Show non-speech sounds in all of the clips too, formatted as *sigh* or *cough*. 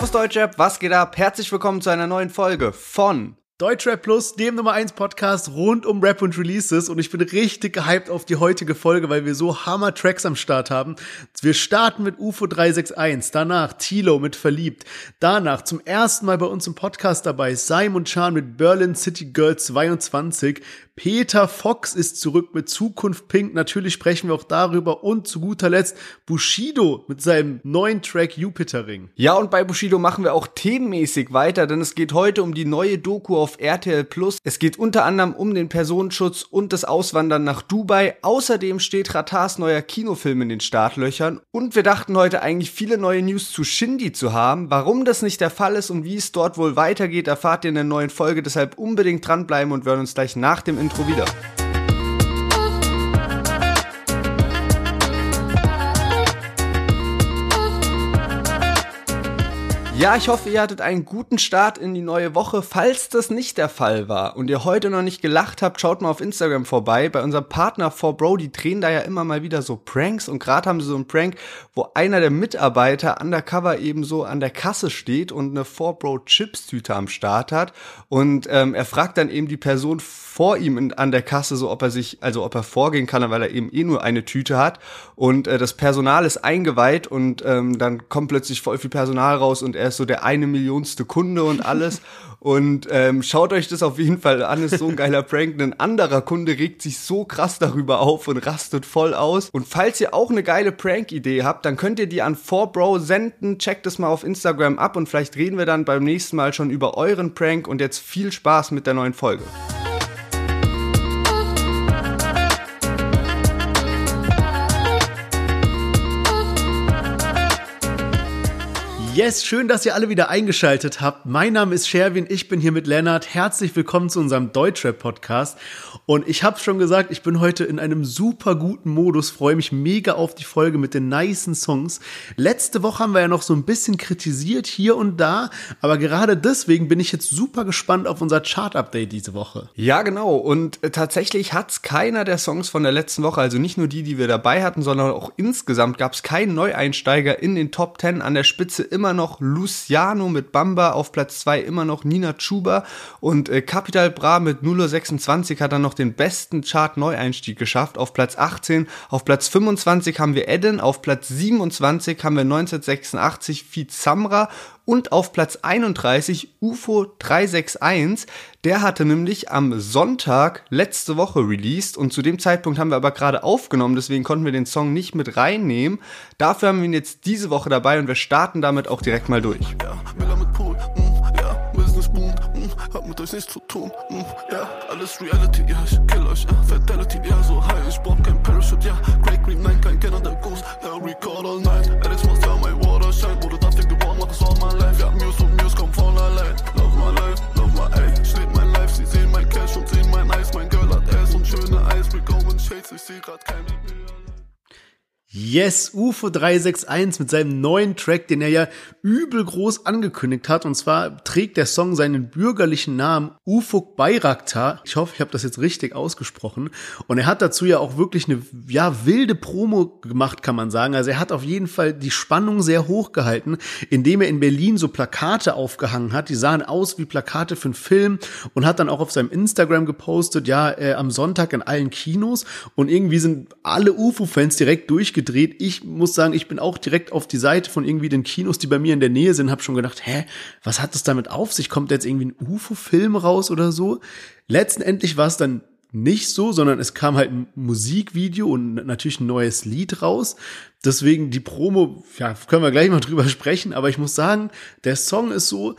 Servus Deutschrap, was geht ab? Herzlich willkommen zu einer neuen Folge von Deutschrap Plus, dem Nummer 1 Podcast rund um Rap und Releases und ich bin richtig gehypt auf die heutige Folge, weil wir so Hammer Tracks am Start haben. Wir starten mit UFO 361, danach Tilo mit Verliebt, danach zum ersten Mal bei uns im Podcast dabei Simon Chan mit Berlin City Girl 22, Peter Fox ist zurück mit Zukunft Pink. Natürlich sprechen wir auch darüber. Und zu guter Letzt Bushido mit seinem neuen Track Jupiter Ring. Ja, und bei Bushido machen wir auch themenmäßig weiter, denn es geht heute um die neue Doku auf RTL Plus. Es geht unter anderem um den Personenschutz und das Auswandern nach Dubai. Außerdem steht Ratars neuer Kinofilm in den Startlöchern. Und wir dachten heute eigentlich viele neue News zu Shindy zu haben. Warum das nicht der Fall ist und wie es dort wohl weitergeht, erfahrt ihr in der neuen Folge. Deshalb unbedingt dranbleiben und wir hören uns gleich nach dem Intro Intro wieder. Ja, ich hoffe, ihr hattet einen guten Start in die neue Woche. Falls das nicht der Fall war und ihr heute noch nicht gelacht habt, schaut mal auf Instagram vorbei. Bei unserem Partner 4Bro, die drehen da ja immer mal wieder so Pranks und gerade haben sie so einen Prank, wo einer der Mitarbeiter undercover eben so an der Kasse steht und eine 4Bro Chips Tüte am Start hat und ähm, er fragt dann eben die Person vor ihm an der Kasse so, ob er sich, also ob er vorgehen kann, weil er eben eh nur eine Tüte hat und äh, das Personal ist eingeweiht und ähm, dann kommt plötzlich voll viel Personal raus und er ist so der eine Millionste Kunde und alles. *laughs* Und ähm, schaut euch das auf jeden Fall an, ist so ein geiler Prank. Ein anderer Kunde regt sich so krass darüber auf und rastet voll aus. Und falls ihr auch eine geile Prank-Idee habt, dann könnt ihr die an 4Bro senden. Checkt es mal auf Instagram ab und vielleicht reden wir dann beim nächsten Mal schon über euren Prank. Und jetzt viel Spaß mit der neuen Folge. Yes, schön, dass ihr alle wieder eingeschaltet habt. Mein Name ist Sherwin, ich bin hier mit Lennart. Herzlich willkommen zu unserem Deutschrap-Podcast. Und ich habe schon gesagt, ich bin heute in einem super guten Modus, freue mich mega auf die Folge mit den nicen Songs. Letzte Woche haben wir ja noch so ein bisschen kritisiert hier und da, aber gerade deswegen bin ich jetzt super gespannt auf unser Chart-Update diese Woche. Ja, genau. Und äh, tatsächlich hat's keiner der Songs von der letzten Woche, also nicht nur die, die wir dabei hatten, sondern auch insgesamt gab es keinen Neueinsteiger in den Top 10 an der Spitze immer immer noch Luciano mit Bamba, auf Platz 2 immer noch Nina Chuba und äh, Capital Bra mit 0.26 hat dann noch den besten Chart-Neueinstieg geschafft, auf Platz 18. Auf Platz 25 haben wir Eden, auf Platz 27 haben wir 1986 Feed Samra und auf Platz 31 UFO 361. Der hatte nämlich am Sonntag letzte Woche released. Und zu dem Zeitpunkt haben wir aber gerade aufgenommen, deswegen konnten wir den Song nicht mit reinnehmen. Dafür haben wir ihn jetzt diese Woche dabei. Und wir starten damit auch direkt mal durch. Ja, hab mit euch nichts zu tun, mm, ja, alles Reality, ja, ich kill euch, ja, Fidelity, ja, so high, ich brauch kein Parachute, ja, Great Green, nein, kein Kenner der Goose, ja, record all night, Alex muss ja, my water shine, wo we go in Shades, ich seh grad keine Bilder. Yes, UFO 361 mit seinem neuen Track, den er ja übel groß angekündigt hat. Und zwar trägt der Song seinen bürgerlichen Namen Ufuk Bayraktar. Ich hoffe, ich habe das jetzt richtig ausgesprochen. Und er hat dazu ja auch wirklich eine ja wilde Promo gemacht, kann man sagen. Also er hat auf jeden Fall die Spannung sehr hoch gehalten, indem er in Berlin so Plakate aufgehangen hat. Die sahen aus wie Plakate für einen Film und hat dann auch auf seinem Instagram gepostet, ja, äh, am Sonntag in allen Kinos. Und irgendwie sind alle UFO-Fans direkt durchgegangen gedreht. Ich muss sagen, ich bin auch direkt auf die Seite von irgendwie den Kinos, die bei mir in der Nähe sind, habe schon gedacht, hä, was hat das damit auf sich? Kommt jetzt irgendwie ein UFO-Film raus oder so? Letztendlich war es dann nicht so, sondern es kam halt ein Musikvideo und natürlich ein neues Lied raus. Deswegen die Promo, ja, können wir gleich mal *laughs* drüber sprechen, aber ich muss sagen, der Song ist so,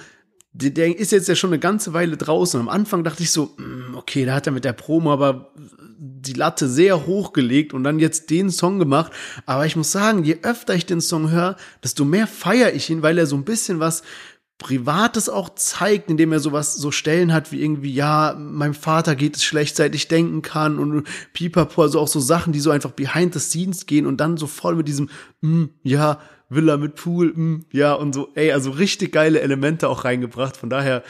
der ist jetzt ja schon eine ganze Weile draußen. Am Anfang dachte ich so, mm, okay, da hat er mit der Promo aber die Latte sehr hoch gelegt und dann jetzt den Song gemacht. Aber ich muss sagen, je öfter ich den Song höre, desto mehr feiere ich ihn, weil er so ein bisschen was Privates auch zeigt, indem er sowas so Stellen hat wie irgendwie, ja, meinem Vater geht es schlecht, seit ich denken kann und pipapo, also auch so Sachen, die so einfach behind the scenes gehen und dann so voll mit diesem, mm, ja, Villa mit Pool, mm, ja, und so, ey, also richtig geile Elemente auch reingebracht. Von daher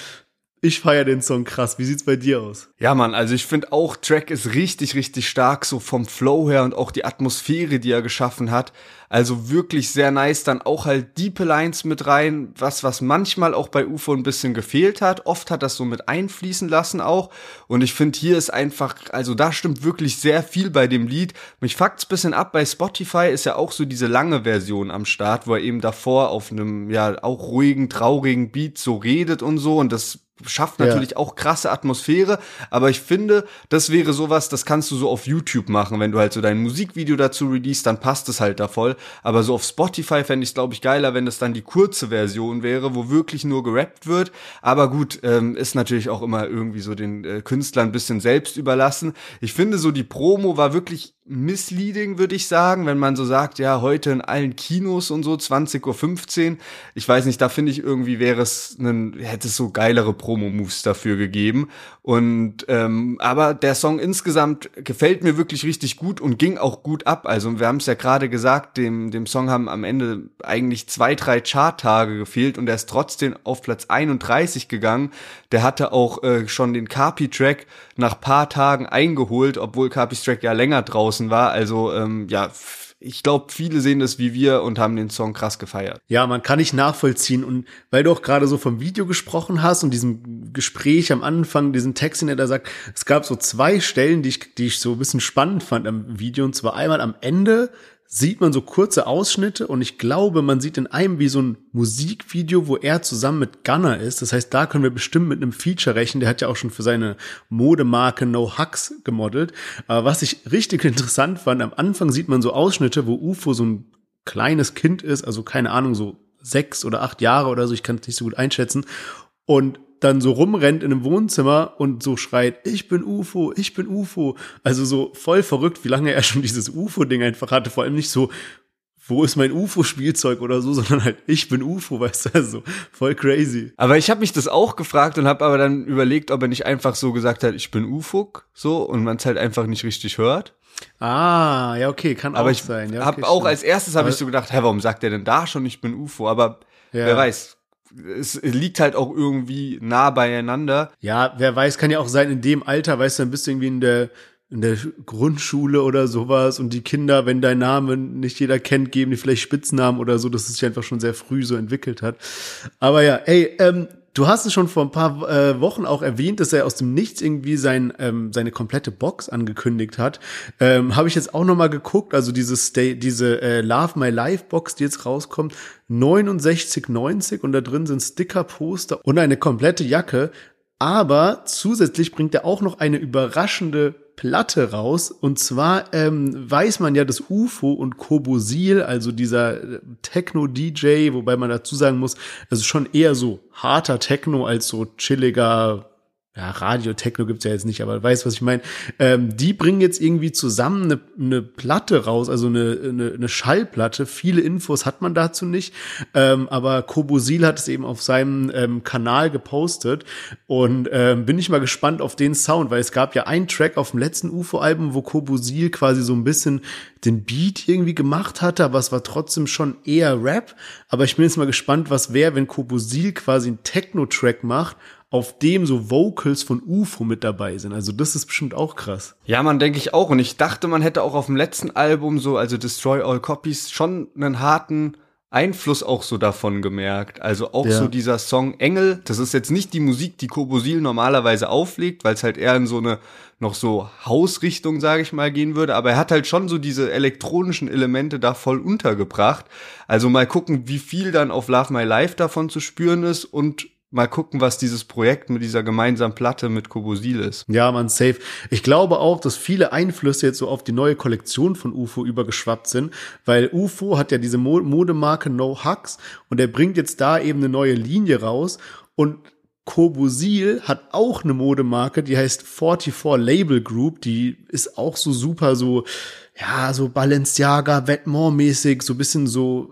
Ich feiere den Song krass. Wie sieht's bei dir aus? Ja, Mann, also ich finde auch, Track ist richtig, richtig stark, so vom Flow her und auch die Atmosphäre, die er geschaffen hat. Also wirklich sehr nice. Dann auch halt Deepe Lines mit rein, was, was manchmal auch bei UFO ein bisschen gefehlt hat. Oft hat das so mit einfließen lassen auch. Und ich finde, hier ist einfach, also da stimmt wirklich sehr viel bei dem Lied. Mich fuckt's bisschen ab. Bei Spotify ist ja auch so diese lange Version am Start, wo er eben davor auf einem, ja, auch ruhigen, traurigen Beat so redet und so. Und das schafft natürlich ja. auch krasse Atmosphäre, aber ich finde, das wäre sowas, das kannst du so auf YouTube machen, wenn du halt so dein Musikvideo dazu release, dann passt es halt da voll, aber so auf Spotify fände ich es glaube ich geiler, wenn das dann die kurze Version wäre, wo wirklich nur gerappt wird, aber gut, ähm, ist natürlich auch immer irgendwie so den äh, Künstlern ein bisschen selbst überlassen. Ich finde so die Promo war wirklich misleading, würde ich sagen, wenn man so sagt, ja, heute in allen Kinos und so, 20.15 Uhr. Ich weiß nicht, da finde ich irgendwie wäre es, einen, hätte es so geilere Promo-Moves dafür gegeben. Und ähm, aber der Song insgesamt gefällt mir wirklich richtig gut und ging auch gut ab. Also wir haben es ja gerade gesagt, dem, dem Song haben am Ende eigentlich zwei, drei Chart-Tage gefehlt und er ist trotzdem auf Platz 31 gegangen. Der hatte auch äh, schon den Carpi-Track nach paar Tagen eingeholt, obwohl Carpis Track ja länger draußen war. Also ähm, ja, ich glaube, viele sehen das wie wir und haben den Song krass gefeiert. Ja, man kann nicht nachvollziehen. Und weil du auch gerade so vom Video gesprochen hast und diesem Gespräch am Anfang, diesen Text, den er da sagt, es gab so zwei Stellen, die ich, die ich so ein bisschen spannend fand am Video. Und zwar einmal am Ende sieht man so kurze Ausschnitte und ich glaube, man sieht in einem wie so ein Musikvideo, wo er zusammen mit Gunner ist. Das heißt, da können wir bestimmt mit einem Feature rechnen. Der hat ja auch schon für seine Modemarke No Hugs gemodelt. Aber was ich richtig *laughs* interessant fand, am Anfang sieht man so Ausschnitte, wo UFO so ein kleines Kind ist, also keine Ahnung, so sechs oder acht Jahre oder so, ich kann es nicht so gut einschätzen. Und dann so rumrennt in einem Wohnzimmer und so schreit, ich bin UFO, ich bin UFO. Also so voll verrückt, wie lange er schon dieses UFO-Ding einfach hatte. Vor allem nicht so, wo ist mein UFO-Spielzeug oder so, *laughs* sondern halt, ich bin UFO, weißt du, also voll crazy. Aber ich habe mich das auch gefragt und habe aber dann überlegt, ob er nicht einfach so gesagt hat, ich bin UFO, so, und man es halt einfach nicht richtig hört. Ah, ja, okay, kann aber auch ich sein. Ja, okay, hab auch als erstes habe ich so gedacht, hä, warum sagt er denn da schon, ich bin UFO? Aber ja. wer weiß, es liegt halt auch irgendwie nah beieinander. Ja, wer weiß, kann ja auch sein, in dem Alter, weißt du, bist du irgendwie in der in der Grundschule oder sowas und die Kinder, wenn dein Name nicht jeder kennt, geben die vielleicht Spitznamen oder so, dass es sich einfach schon sehr früh so entwickelt hat. Aber ja, ey, ähm, Du hast es schon vor ein paar äh, Wochen auch erwähnt, dass er aus dem Nichts irgendwie sein, ähm, seine komplette Box angekündigt hat. Ähm, Habe ich jetzt auch noch mal geguckt, also diese, Stay, diese äh, Love My Life Box, die jetzt rauskommt, 69,90 und da drin sind Sticker, Poster und eine komplette Jacke. Aber zusätzlich bringt er auch noch eine überraschende Platte raus. Und zwar ähm, weiß man ja, dass UFO und Kobosil, also dieser äh, Techno-DJ, wobei man dazu sagen muss, ist schon eher so harter Techno als so chilliger ja, Radio-Techno gibt's ja jetzt nicht, aber weißt, was ich meine. Ähm, die bringen jetzt irgendwie zusammen eine, eine Platte raus, also eine, eine, eine Schallplatte. Viele Infos hat man dazu nicht, ähm, aber Kobosil hat es eben auf seinem ähm, Kanal gepostet und ähm, bin ich mal gespannt auf den Sound, weil es gab ja einen Track auf dem letzten UFO-Album, wo Kobosil quasi so ein bisschen den Beat irgendwie gemacht hatte, aber es war trotzdem schon eher Rap. Aber ich bin jetzt mal gespannt, was wäre, wenn Kobosil quasi einen Techno-Track macht auf dem so Vocals von UFO mit dabei sind. Also das ist bestimmt auch krass. Ja, man denke ich auch. Und ich dachte, man hätte auch auf dem letzten Album so, also Destroy All Copies, schon einen harten Einfluss auch so davon gemerkt. Also auch ja. so dieser Song Engel, das ist jetzt nicht die Musik, die Kobosil normalerweise auflegt, weil es halt eher in so eine noch so Hausrichtung, sage ich mal, gehen würde, aber er hat halt schon so diese elektronischen Elemente da voll untergebracht. Also mal gucken, wie viel dann auf Love My Life davon zu spüren ist und mal gucken, was dieses Projekt mit dieser gemeinsamen Platte mit Kobosil ist. Ja, man, safe. Ich glaube auch, dass viele Einflüsse jetzt so auf die neue Kollektion von UFO übergeschwappt sind, weil UFO hat ja diese Modemarke No Hugs und er bringt jetzt da eben eine neue Linie raus und Kobosil hat auch eine Modemarke, die heißt 44 Label Group, die ist auch so super so, ja, so Balenciaga, Vetements mäßig, so bisschen so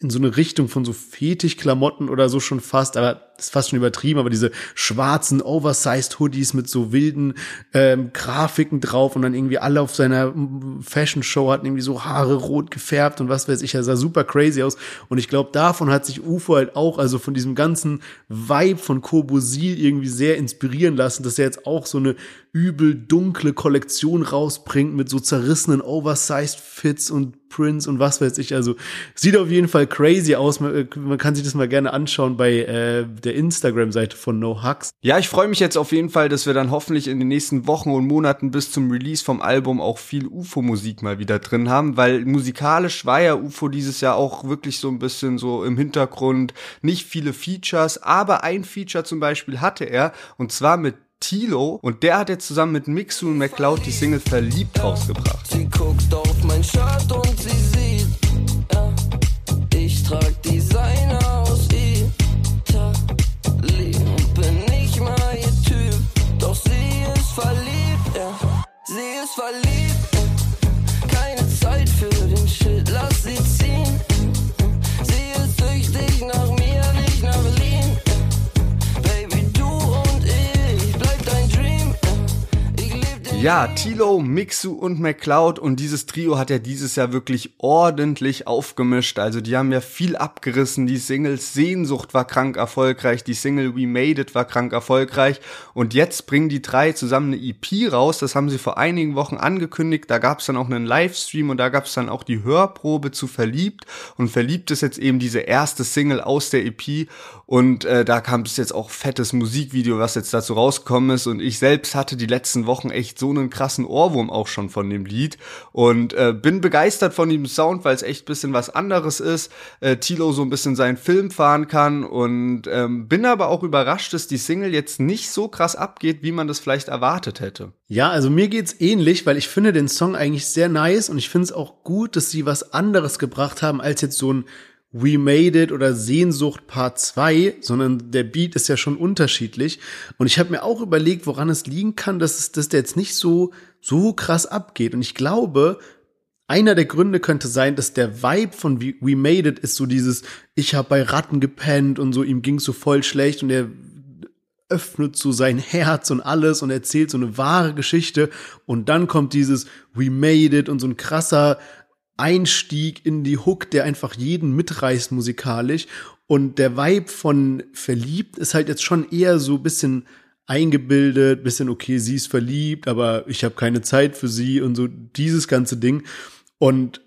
in so eine Richtung von so Fetischklamotten oder so schon fast, aber ist fast schon übertrieben, aber diese schwarzen Oversized Hoodies mit so wilden ähm, Grafiken drauf und dann irgendwie alle auf seiner Fashion Show hatten irgendwie so Haare rot gefärbt und was weiß ich, er sah super crazy aus und ich glaube, davon hat sich UFO halt auch, also von diesem ganzen Vibe von Kobosil irgendwie sehr inspirieren lassen, dass er jetzt auch so eine übel dunkle Kollektion rausbringt mit so zerrissenen Oversized Fits und Prints und was weiß ich. Also sieht auf jeden Fall crazy aus. Man, äh, man kann sich das mal gerne anschauen bei äh, der Instagram-Seite von No Hugs. Ja, ich freue mich jetzt auf jeden Fall, dass wir dann hoffentlich in den nächsten Wochen und Monaten bis zum Release vom Album auch viel UFO-Musik mal wieder drin haben, weil musikalisch war ja UFO dieses Jahr auch wirklich so ein bisschen so im Hintergrund. Nicht viele Features, aber ein Feature zum Beispiel hatte er und zwar mit Tilo und der hat jetzt zusammen mit Mixu und McCloud die Single Verliebt rausgebracht. Sie guckt auf mein Shirt und sie sieht, ja, ich trag sie ist Ja, Tilo, Mixu und McCloud und dieses Trio hat ja dieses Jahr wirklich ordentlich aufgemischt. Also die haben ja viel abgerissen. Die Single Sehnsucht war krank erfolgreich, die Single We Made It war krank erfolgreich und jetzt bringen die drei zusammen eine EP raus. Das haben sie vor einigen Wochen angekündigt. Da gab es dann auch einen Livestream und da gab es dann auch die Hörprobe zu Verliebt und Verliebt ist jetzt eben diese erste Single aus der EP und äh, da kam es jetzt auch fettes Musikvideo, was jetzt dazu rausgekommen ist und ich selbst hatte die letzten Wochen echt so einen krassen Ohrwurm auch schon von dem Lied und äh, bin begeistert von dem Sound, weil es echt bisschen was anderes ist. Äh, Tilo so ein bisschen seinen Film fahren kann und ähm, bin aber auch überrascht, dass die Single jetzt nicht so krass abgeht, wie man das vielleicht erwartet hätte. Ja, also mir geht's ähnlich, weil ich finde den Song eigentlich sehr nice und ich finde es auch gut, dass sie was anderes gebracht haben als jetzt so ein We Made It oder Sehnsucht Part 2, sondern der Beat ist ja schon unterschiedlich. Und ich habe mir auch überlegt, woran es liegen kann, dass, es, dass der jetzt nicht so, so krass abgeht. Und ich glaube, einer der Gründe könnte sein, dass der Vibe von We Made It ist so dieses, ich habe bei Ratten gepennt und so, ihm ging's so voll schlecht und er öffnet so sein Herz und alles und erzählt so eine wahre Geschichte und dann kommt dieses We Made It und so ein krasser Einstieg in die Hook, der einfach jeden mitreißt musikalisch. Und der Vibe von Verliebt ist halt jetzt schon eher so bisschen eingebildet, bisschen okay, sie ist verliebt, aber ich habe keine Zeit für sie und so dieses ganze Ding. Und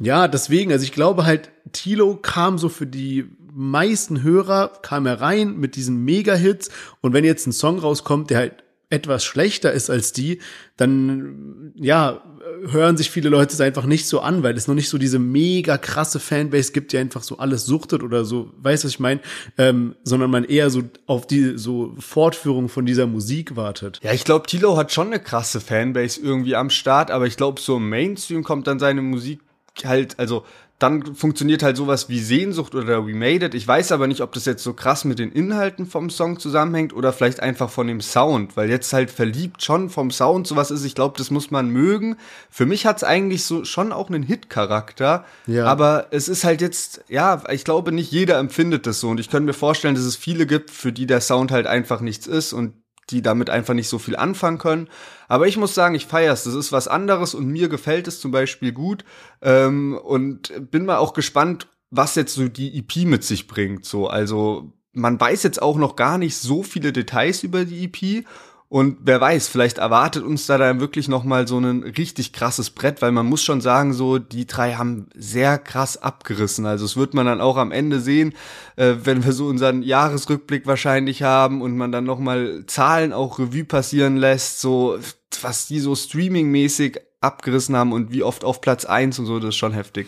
ja, deswegen, also ich glaube halt, Tilo kam so für die meisten Hörer, kam er rein mit diesen Mega-Hits. Und wenn jetzt ein Song rauskommt, der halt etwas schlechter ist als die, dann ja, hören sich viele Leute es einfach nicht so an, weil es noch nicht so diese mega krasse Fanbase gibt, die einfach so alles suchtet oder so, weißt du, was ich meine? Ähm, sondern man eher so auf die so Fortführung von dieser Musik wartet. Ja, ich glaube, Tilo hat schon eine krasse Fanbase irgendwie am Start, aber ich glaube, so im Mainstream kommt dann seine Musik halt, also dann funktioniert halt sowas wie Sehnsucht oder We Made It. Ich weiß aber nicht, ob das jetzt so krass mit den Inhalten vom Song zusammenhängt oder vielleicht einfach von dem Sound, weil jetzt halt verliebt schon vom Sound sowas ist. Ich glaube, das muss man mögen. Für mich hat's eigentlich so schon auch einen Hit-Charakter, Ja. aber es ist halt jetzt, ja, ich glaube, nicht jeder empfindet das so und ich könnte mir vorstellen, dass es viele gibt, für die der Sound halt einfach nichts ist und die damit einfach nicht so viel anfangen können. Aber ich muss sagen, ich feier's. Das ist was anderes und mir gefällt es zum Beispiel gut. Ähm, und bin mal auch gespannt, was jetzt so die EP mit sich bringt. So, also man weiß jetzt auch noch gar nicht so viele Details über die EP. Und wer weiß, vielleicht erwartet uns da dann wirklich noch mal so ein richtig krasses Brett, weil man muss schon sagen, so die drei haben sehr krass abgerissen. Also es wird man dann auch am Ende sehen, äh, wenn wir so unseren Jahresrückblick wahrscheinlich haben und man dann noch mal Zahlen auch Revue passieren lässt, so was die so streamingmäßig abgerissen haben und wie oft auf Platz eins und so, das ist schon heftig.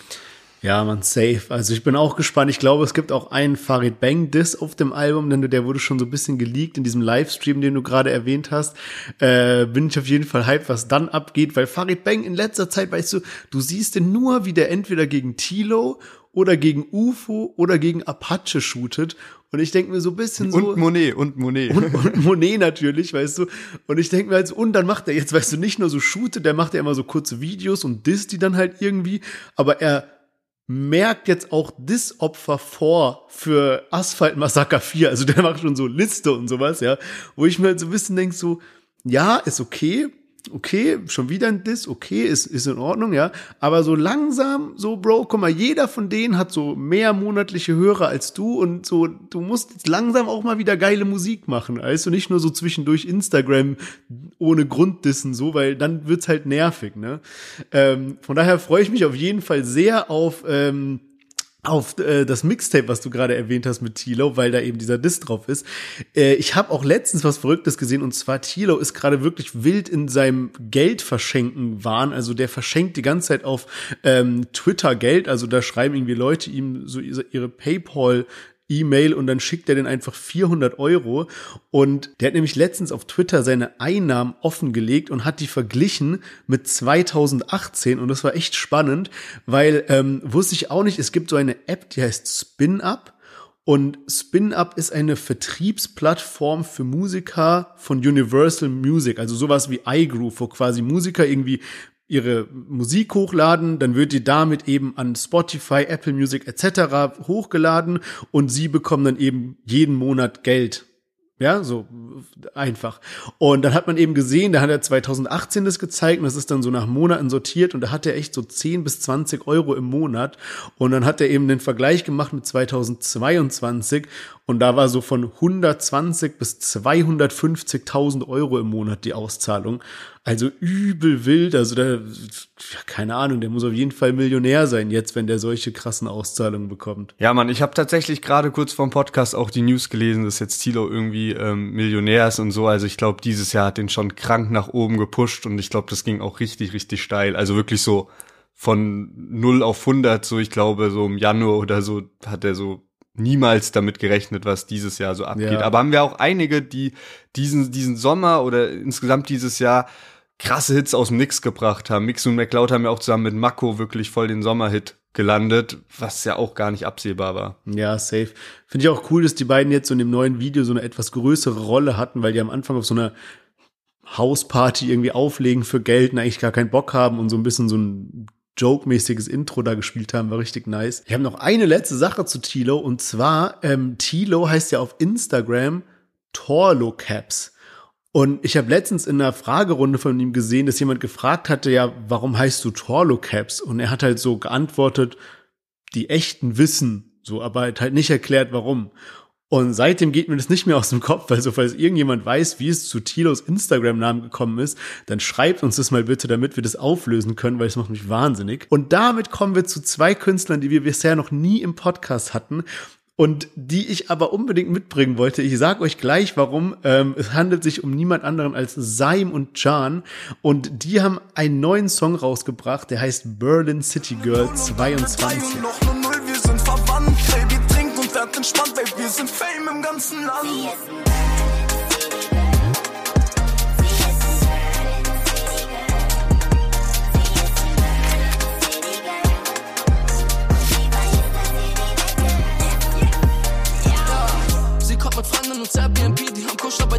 Ja, man, safe. Also ich bin auch gespannt. Ich glaube, es gibt auch einen Farid Bang Diss auf dem Album, denn der wurde schon so ein bisschen geleakt in diesem Livestream, den du gerade erwähnt hast. Äh, bin ich auf jeden Fall hyped, was dann abgeht, weil Farid Bang in letzter Zeit, weißt du, du siehst den nur, wie der entweder gegen Tilo oder gegen UFO oder gegen Apache shootet. Und ich denke mir so ein bisschen so. Und Monet, und Monet. und, *laughs* und Monet natürlich, weißt du. Und ich denke mir halt so, und dann macht er jetzt, weißt du, nicht nur so shootet, der macht ja immer so kurze Videos und disst die dann halt irgendwie, aber er merkt jetzt auch das Opfer vor für Asphalt Massaker 4. Also der macht schon so Liste und sowas, ja. Wo ich mir halt so ein bisschen denke, so, ja, ist okay, okay, schon wieder ein Diss, okay, ist, ist in Ordnung, ja. Aber so langsam, so, Bro, guck mal, jeder von denen hat so mehr monatliche Hörer als du und so, du musst jetzt langsam auch mal wieder geile Musik machen. Also nicht nur so zwischendurch Instagram ohne Grunddissen, so, weil dann wird's halt nervig, ne. Ähm, von daher freue ich mich auf jeden Fall sehr auf, ähm, auf äh, das Mixtape, was du gerade erwähnt hast mit Tilo, weil da eben dieser Diss drauf ist. Äh, ich habe auch letztens was Verrücktes gesehen und zwar Tilo ist gerade wirklich wild in seinem Geld verschenken Wahn. Also der verschenkt die ganze Zeit auf ähm, Twitter Geld. Also da schreiben irgendwie Leute ihm so ihre PayPal E-Mail und dann schickt er den einfach 400 Euro. Und der hat nämlich letztens auf Twitter seine Einnahmen offengelegt und hat die verglichen mit 2018. Und das war echt spannend, weil ähm, wusste ich auch nicht, es gibt so eine App, die heißt SpinUp. Und SpinUp ist eine Vertriebsplattform für Musiker von Universal Music, also sowas wie iGroove, wo quasi Musiker irgendwie ihre Musik hochladen, dann wird die damit eben an Spotify, Apple Music etc. hochgeladen und sie bekommen dann eben jeden Monat Geld ja, so einfach. Und dann hat man eben gesehen, da hat er 2018 das gezeigt und das ist dann so nach Monaten sortiert und da hat er echt so 10 bis 20 Euro im Monat. Und dann hat er eben den Vergleich gemacht mit 2022 und da war so von 120 bis 250.000 Euro im Monat die Auszahlung. Also übel wild. Also da, ja, keine Ahnung, der muss auf jeden Fall Millionär sein jetzt, wenn der solche krassen Auszahlungen bekommt. Ja, Mann, ich habe tatsächlich gerade kurz vorm Podcast auch die News gelesen, dass jetzt Tilo irgendwie ähm, Millionär ist und so. Also ich glaube, dieses Jahr hat den schon krank nach oben gepusht und ich glaube, das ging auch richtig, richtig steil. Also wirklich so von 0 auf 100, so ich glaube, so im Januar oder so hat er so niemals damit gerechnet, was dieses Jahr so abgeht. Ja. Aber haben wir auch einige, die diesen, diesen Sommer oder insgesamt dieses Jahr krasse Hits aus dem Nix gebracht haben. Mix und McCloud haben ja auch zusammen mit Mako wirklich voll den Sommerhit gelandet, was ja auch gar nicht absehbar war. Ja, safe. Finde ich auch cool, dass die beiden jetzt so in dem neuen Video so eine etwas größere Rolle hatten, weil die am Anfang auf so einer Hausparty irgendwie auflegen für Geld und eigentlich gar keinen Bock haben und so ein bisschen so ein Joke-mäßiges Intro da gespielt haben, war richtig nice. Ich habe noch eine letzte Sache zu Tilo und zwar, ähm, Tilo heißt ja auf Instagram Torlo Caps. Und ich habe letztens in einer Fragerunde von ihm gesehen, dass jemand gefragt hatte, ja, warum heißt du Torlo Caps? Und er hat halt so geantwortet, die echten wissen, so, aber halt nicht erklärt, warum. Und seitdem geht mir das nicht mehr aus dem Kopf, also falls irgendjemand weiß, wie es zu Tilos Instagram-Namen gekommen ist, dann schreibt uns das mal bitte, damit wir das auflösen können, weil es macht mich wahnsinnig. Und damit kommen wir zu zwei Künstlern, die wir bisher noch nie im Podcast hatten und die ich aber unbedingt mitbringen wollte. Ich sage euch gleich, warum. Ähm, es handelt sich um niemand anderen als Saim und Jan und die haben einen neuen Song rausgebracht, der heißt Berlin City Girl 22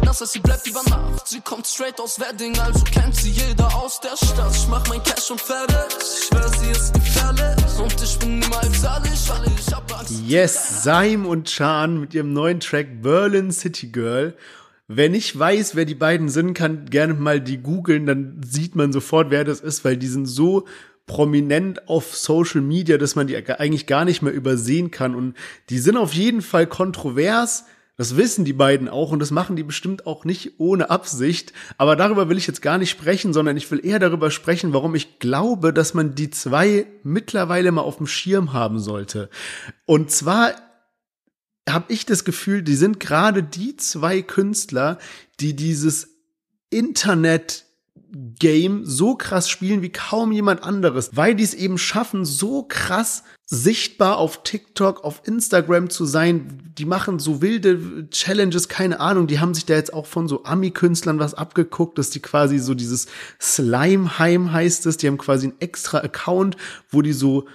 die haben Kuschelarbeit nass, als sie bleibt über Nacht. Sie kommt straight aus Wedding, also kennt sie jeder aus der Stadt. Ich mach mein Cash und fertig, ich schwör, sie ist gefährlich. Und ich bin niemals ehrlich, weil ich hab Angst. Yes, Saim und Chan mit ihrem neuen Track Berlin City Girl. Wer nicht weiß, wer die beiden sind, kann gerne mal die googeln, dann sieht man sofort, wer das ist, weil die sind so prominent auf Social Media, dass man die eigentlich gar nicht mehr übersehen kann. Und die sind auf jeden Fall kontrovers, das wissen die beiden auch und das machen die bestimmt auch nicht ohne Absicht. Aber darüber will ich jetzt gar nicht sprechen, sondern ich will eher darüber sprechen, warum ich glaube, dass man die zwei mittlerweile mal auf dem Schirm haben sollte. Und zwar habe ich das Gefühl, die sind gerade die zwei Künstler, die dieses Internet Game so krass spielen wie kaum jemand anderes, weil die es eben schaffen, so krass sichtbar auf TikTok, auf Instagram zu sein. Die machen so wilde Challenges, keine Ahnung. Die haben sich da jetzt auch von so Ami-Künstlern was abgeguckt, dass die quasi so dieses Slimeheim heißt es. Die haben quasi einen extra Account, wo die so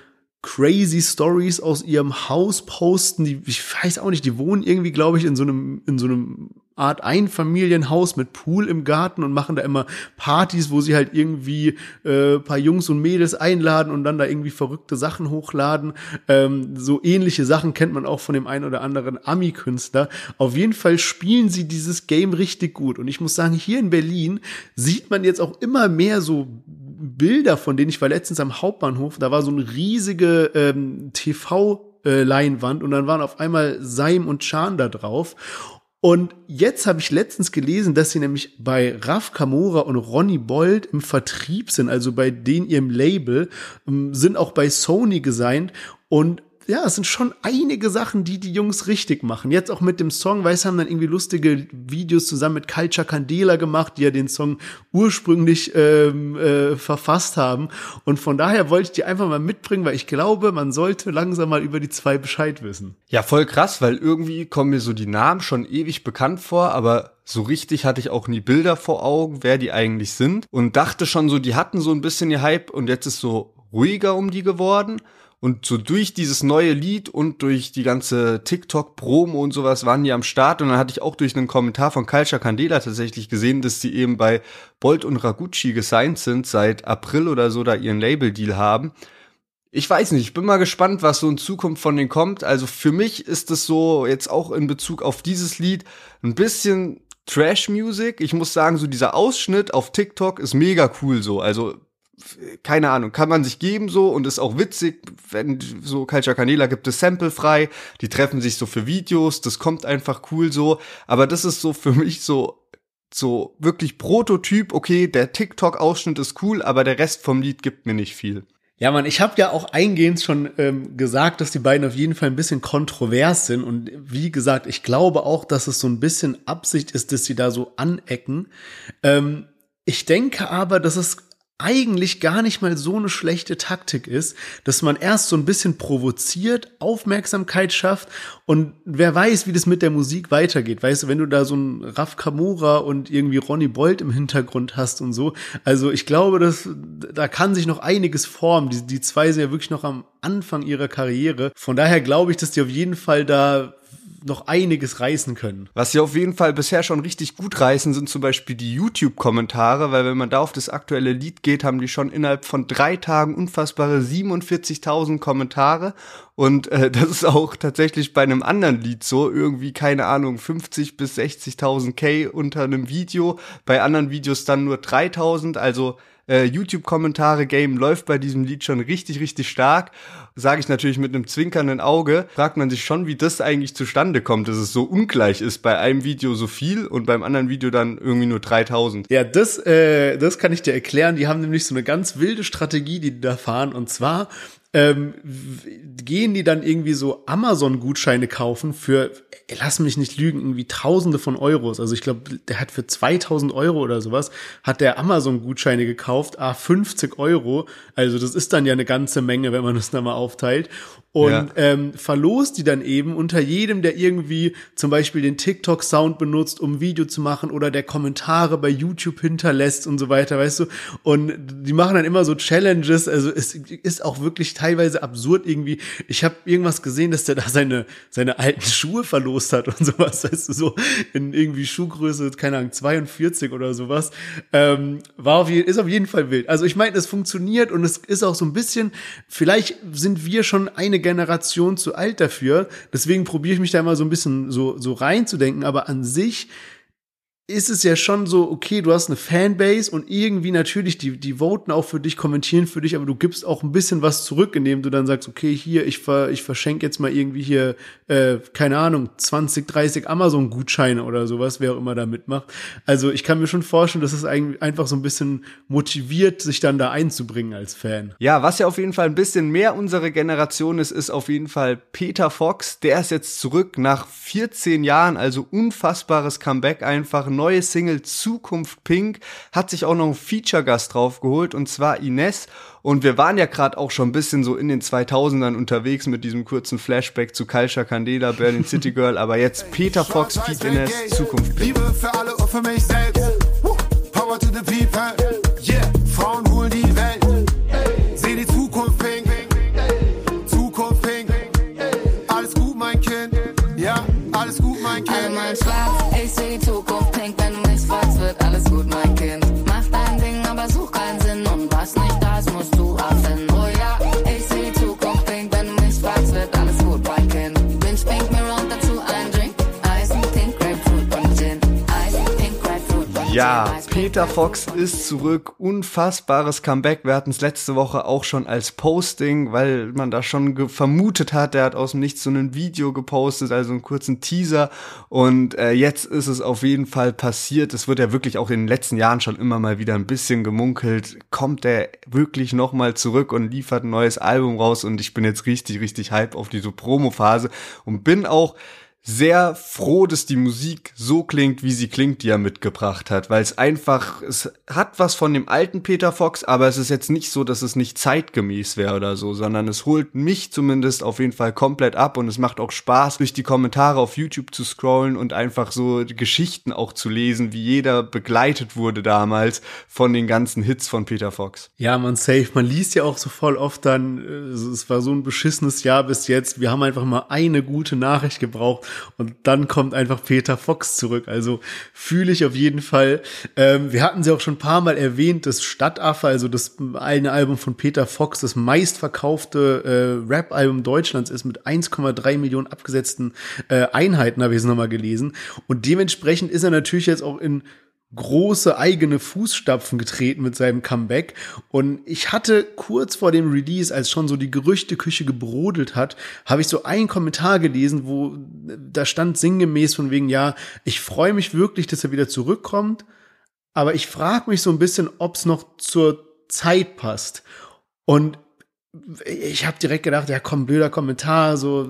crazy Stories aus ihrem Haus posten. Die, ich weiß auch nicht, die wohnen irgendwie, glaube ich, in so einem, in so einem Art Einfamilienhaus mit Pool im Garten und machen da immer Partys, wo sie halt irgendwie äh, paar Jungs und Mädels einladen und dann da irgendwie verrückte Sachen hochladen. Ähm, so ähnliche Sachen kennt man auch von dem einen oder anderen Ami-Künstler. Auf jeden Fall spielen sie dieses Game richtig gut. Und ich muss sagen, hier in Berlin sieht man jetzt auch immer mehr so Bilder, von denen ich war letztens am Hauptbahnhof, da war so eine riesige ähm, TV-Leinwand und dann waren auf einmal Seim und Chan da drauf. Und jetzt habe ich letztens gelesen, dass sie nämlich bei Raf Kamora und Ronny Bold im Vertrieb sind, also bei denen ihrem Label, ähm, sind auch bei Sony gesigned. Und ja, es sind schon einige Sachen, die die Jungs richtig machen. Jetzt auch mit dem Song, weil sie haben dann irgendwie lustige Videos zusammen mit Culture Candela gemacht, die ja den Song ursprünglich ähm, äh, verfasst haben. Und von daher wollte ich die einfach mal mitbringen, weil ich glaube, man sollte langsam mal über die zwei Bescheid wissen. Ja, voll krass, weil irgendwie kommen mir so die Namen schon ewig bekannt vor, aber so richtig hatte ich auch nie Bilder vor Augen, wer die eigentlich sind und dachte schon so, die hatten so ein bisschen ihr Hype und jetzt ist so ruhiger um die geworden. Und so durch dieses neue Lied und durch die ganze TikTok-Promo und sowas waren die am Start. Und dann hatte ich auch durch einen Kommentar von Culture Candela tatsächlich gesehen, dass die eben bei Bolt und Ragucci gesigned sind, seit April oder so da ihren Label-Deal haben. Ich weiß nicht, ich bin mal gespannt, was so in Zukunft von denen kommt. Also für mich ist es so jetzt auch in Bezug auf dieses Lied ein bisschen Trash-Music. Ich muss sagen, so dieser Ausschnitt auf TikTok ist mega cool so. Also keine Ahnung, kann man sich geben so und ist auch witzig, wenn so Culture Canela gibt es Sample frei, die treffen sich so für Videos, das kommt einfach cool so, aber das ist so für mich so so wirklich Prototyp, okay, der TikTok Ausschnitt ist cool, aber der Rest vom Lied gibt mir nicht viel. Ja, man, ich habe ja auch eingehend schon ähm, gesagt, dass die beiden auf jeden Fall ein bisschen kontrovers sind. Und wie gesagt, ich glaube auch, dass es so ein bisschen Absicht ist, dass sie da so anecken. Ähm, ich denke aber, dass es eigentlich gar nicht mal so eine schlechte Taktik ist, dass man erst so ein bisschen provoziert, Aufmerksamkeit schafft und wer weiß, wie das mit der Musik weitergeht. Weißt du, wenn du da so ein Raf Kamura und irgendwie Ronny Bolt im Hintergrund hast und so. Also ich glaube, dass da kann sich noch einiges formen. Die, die zwei sind ja wirklich noch am Anfang ihrer Karriere. Von daher glaube ich, dass die auf jeden Fall da noch einiges reißen können. Was sie auf jeden Fall bisher schon richtig gut reißen, sind zum Beispiel die YouTube-Kommentare, weil wenn man da auf das aktuelle Lied geht, haben die schon innerhalb von drei Tagen unfassbare 47.000 Kommentare. Und äh, *laughs* das ist auch tatsächlich bei einem anderen Lied so, irgendwie, keine Ahnung, 50 bis 60.000 K unter einem Video, bei anderen Videos dann nur 3.000, also äh, YouTube-Kommentare-Game läuft bei diesem Lied schon richtig, richtig stark. Sage ich natürlich mit einem zwinkernden Auge. Fragt man sich schon, wie das eigentlich zustande kommt, dass es so ungleich ist. Bei einem Video so viel und beim anderen Video dann irgendwie nur 3000. Ja, das, äh, das kann ich dir erklären. Die haben nämlich so eine ganz wilde Strategie, die die da fahren. Und zwar ähm, gehen die dann irgendwie so Amazon-Gutscheine kaufen für, lass mich nicht lügen, irgendwie Tausende von Euros. Also ich glaube, der hat für 2000 Euro oder sowas, hat der Amazon-Gutscheine gekauft, ah, 50 Euro. Also das ist dann ja eine ganze Menge, wenn man das dann mal aufteilt und ja. ähm, verlost die dann eben unter jedem, der irgendwie zum Beispiel den TikTok-Sound benutzt, um Video zu machen oder der Kommentare bei YouTube hinterlässt und so weiter, weißt du. Und die machen dann immer so Challenges. Also es ist auch wirklich teilweise absurd irgendwie. Ich habe irgendwas gesehen, dass der da seine seine alten Schuhe verlost hat und *laughs* sowas, weißt du, so in irgendwie Schuhgröße, keine Ahnung, 42 oder sowas. Ähm, war auf jeden, ist auf jeden Fall wild. Also ich meine, es funktioniert und es ist auch so ein bisschen. Vielleicht sind wir schon eine Generation zu alt dafür. Deswegen probiere ich mich da immer so ein bisschen so, so reinzudenken. Aber an sich ist es ja schon so, okay, du hast eine Fanbase und irgendwie natürlich, die, die voten auch für dich, kommentieren für dich, aber du gibst auch ein bisschen was zurück, indem du dann sagst, okay, hier, ich, ver, ich verschenke jetzt mal irgendwie hier, äh, keine Ahnung, 20, 30 Amazon-Gutscheine oder sowas, wer auch immer da mitmacht. Also ich kann mir schon vorstellen, dass es eigentlich einfach so ein bisschen motiviert, sich dann da einzubringen als Fan. Ja, was ja auf jeden Fall ein bisschen mehr unsere Generation ist, ist auf jeden Fall Peter Fox. Der ist jetzt zurück nach 14 Jahren, also unfassbares Comeback einfach neue Single Zukunft Pink, hat sich auch noch einen Feature-Gast draufgeholt und zwar Ines. Und wir waren ja gerade auch schon ein bisschen so in den 2000ern unterwegs mit diesem kurzen Flashback zu Culture Candela, Berlin City Girl, aber jetzt Peter Fox, Feed Ines, Zukunft Pink. Liebe für alle und für mich selbst. Power to the people. Yeah, Frauen holen die Welt. Seh die Zukunft pink. Zukunft pink. Alles gut, mein Kind. Ja, alles gut, mein Kind. Alle mein Schlaf, Ja, Peter Fox ist zurück. Unfassbares Comeback. Wir hatten es letzte Woche auch schon als Posting, weil man da schon vermutet hat, der hat aus dem Nichts so ein Video gepostet, also einen kurzen Teaser. Und äh, jetzt ist es auf jeden Fall passiert. Es wird ja wirklich auch in den letzten Jahren schon immer mal wieder ein bisschen gemunkelt. Kommt der wirklich nochmal zurück und liefert ein neues Album raus? Und ich bin jetzt richtig, richtig hype auf diese Promo-Phase und bin auch sehr froh, dass die Musik so klingt, wie sie klingt, die er mitgebracht hat, weil es einfach, es hat was von dem alten Peter Fox, aber es ist jetzt nicht so, dass es nicht zeitgemäß wäre oder so, sondern es holt mich zumindest auf jeden Fall komplett ab und es macht auch Spaß, durch die Kommentare auf YouTube zu scrollen und einfach so Geschichten auch zu lesen, wie jeder begleitet wurde damals von den ganzen Hits von Peter Fox. Ja, man safe, man liest ja auch so voll oft dann, äh, es war so ein beschissenes Jahr bis jetzt, wir haben einfach mal eine gute Nachricht gebraucht und dann kommt einfach Peter Fox zurück. Also fühle ich auf jeden Fall. Ähm, wir hatten sie auch schon ein paar Mal erwähnt, das Stadtaffe, also das eine Album von Peter Fox, das meistverkaufte äh, Rap-Album Deutschlands ist mit 1,3 Millionen abgesetzten äh, Einheiten, habe ich es nochmal gelesen. Und dementsprechend ist er natürlich jetzt auch in große eigene Fußstapfen getreten mit seinem Comeback. Und ich hatte kurz vor dem Release, als schon so die Gerüchteküche gebrodelt hat, habe ich so einen Kommentar gelesen, wo da stand sinngemäß von wegen, ja, ich freue mich wirklich, dass er wieder zurückkommt, aber ich frage mich so ein bisschen, ob es noch zur Zeit passt. Und ich habe direkt gedacht, ja komm, blöder Kommentar, so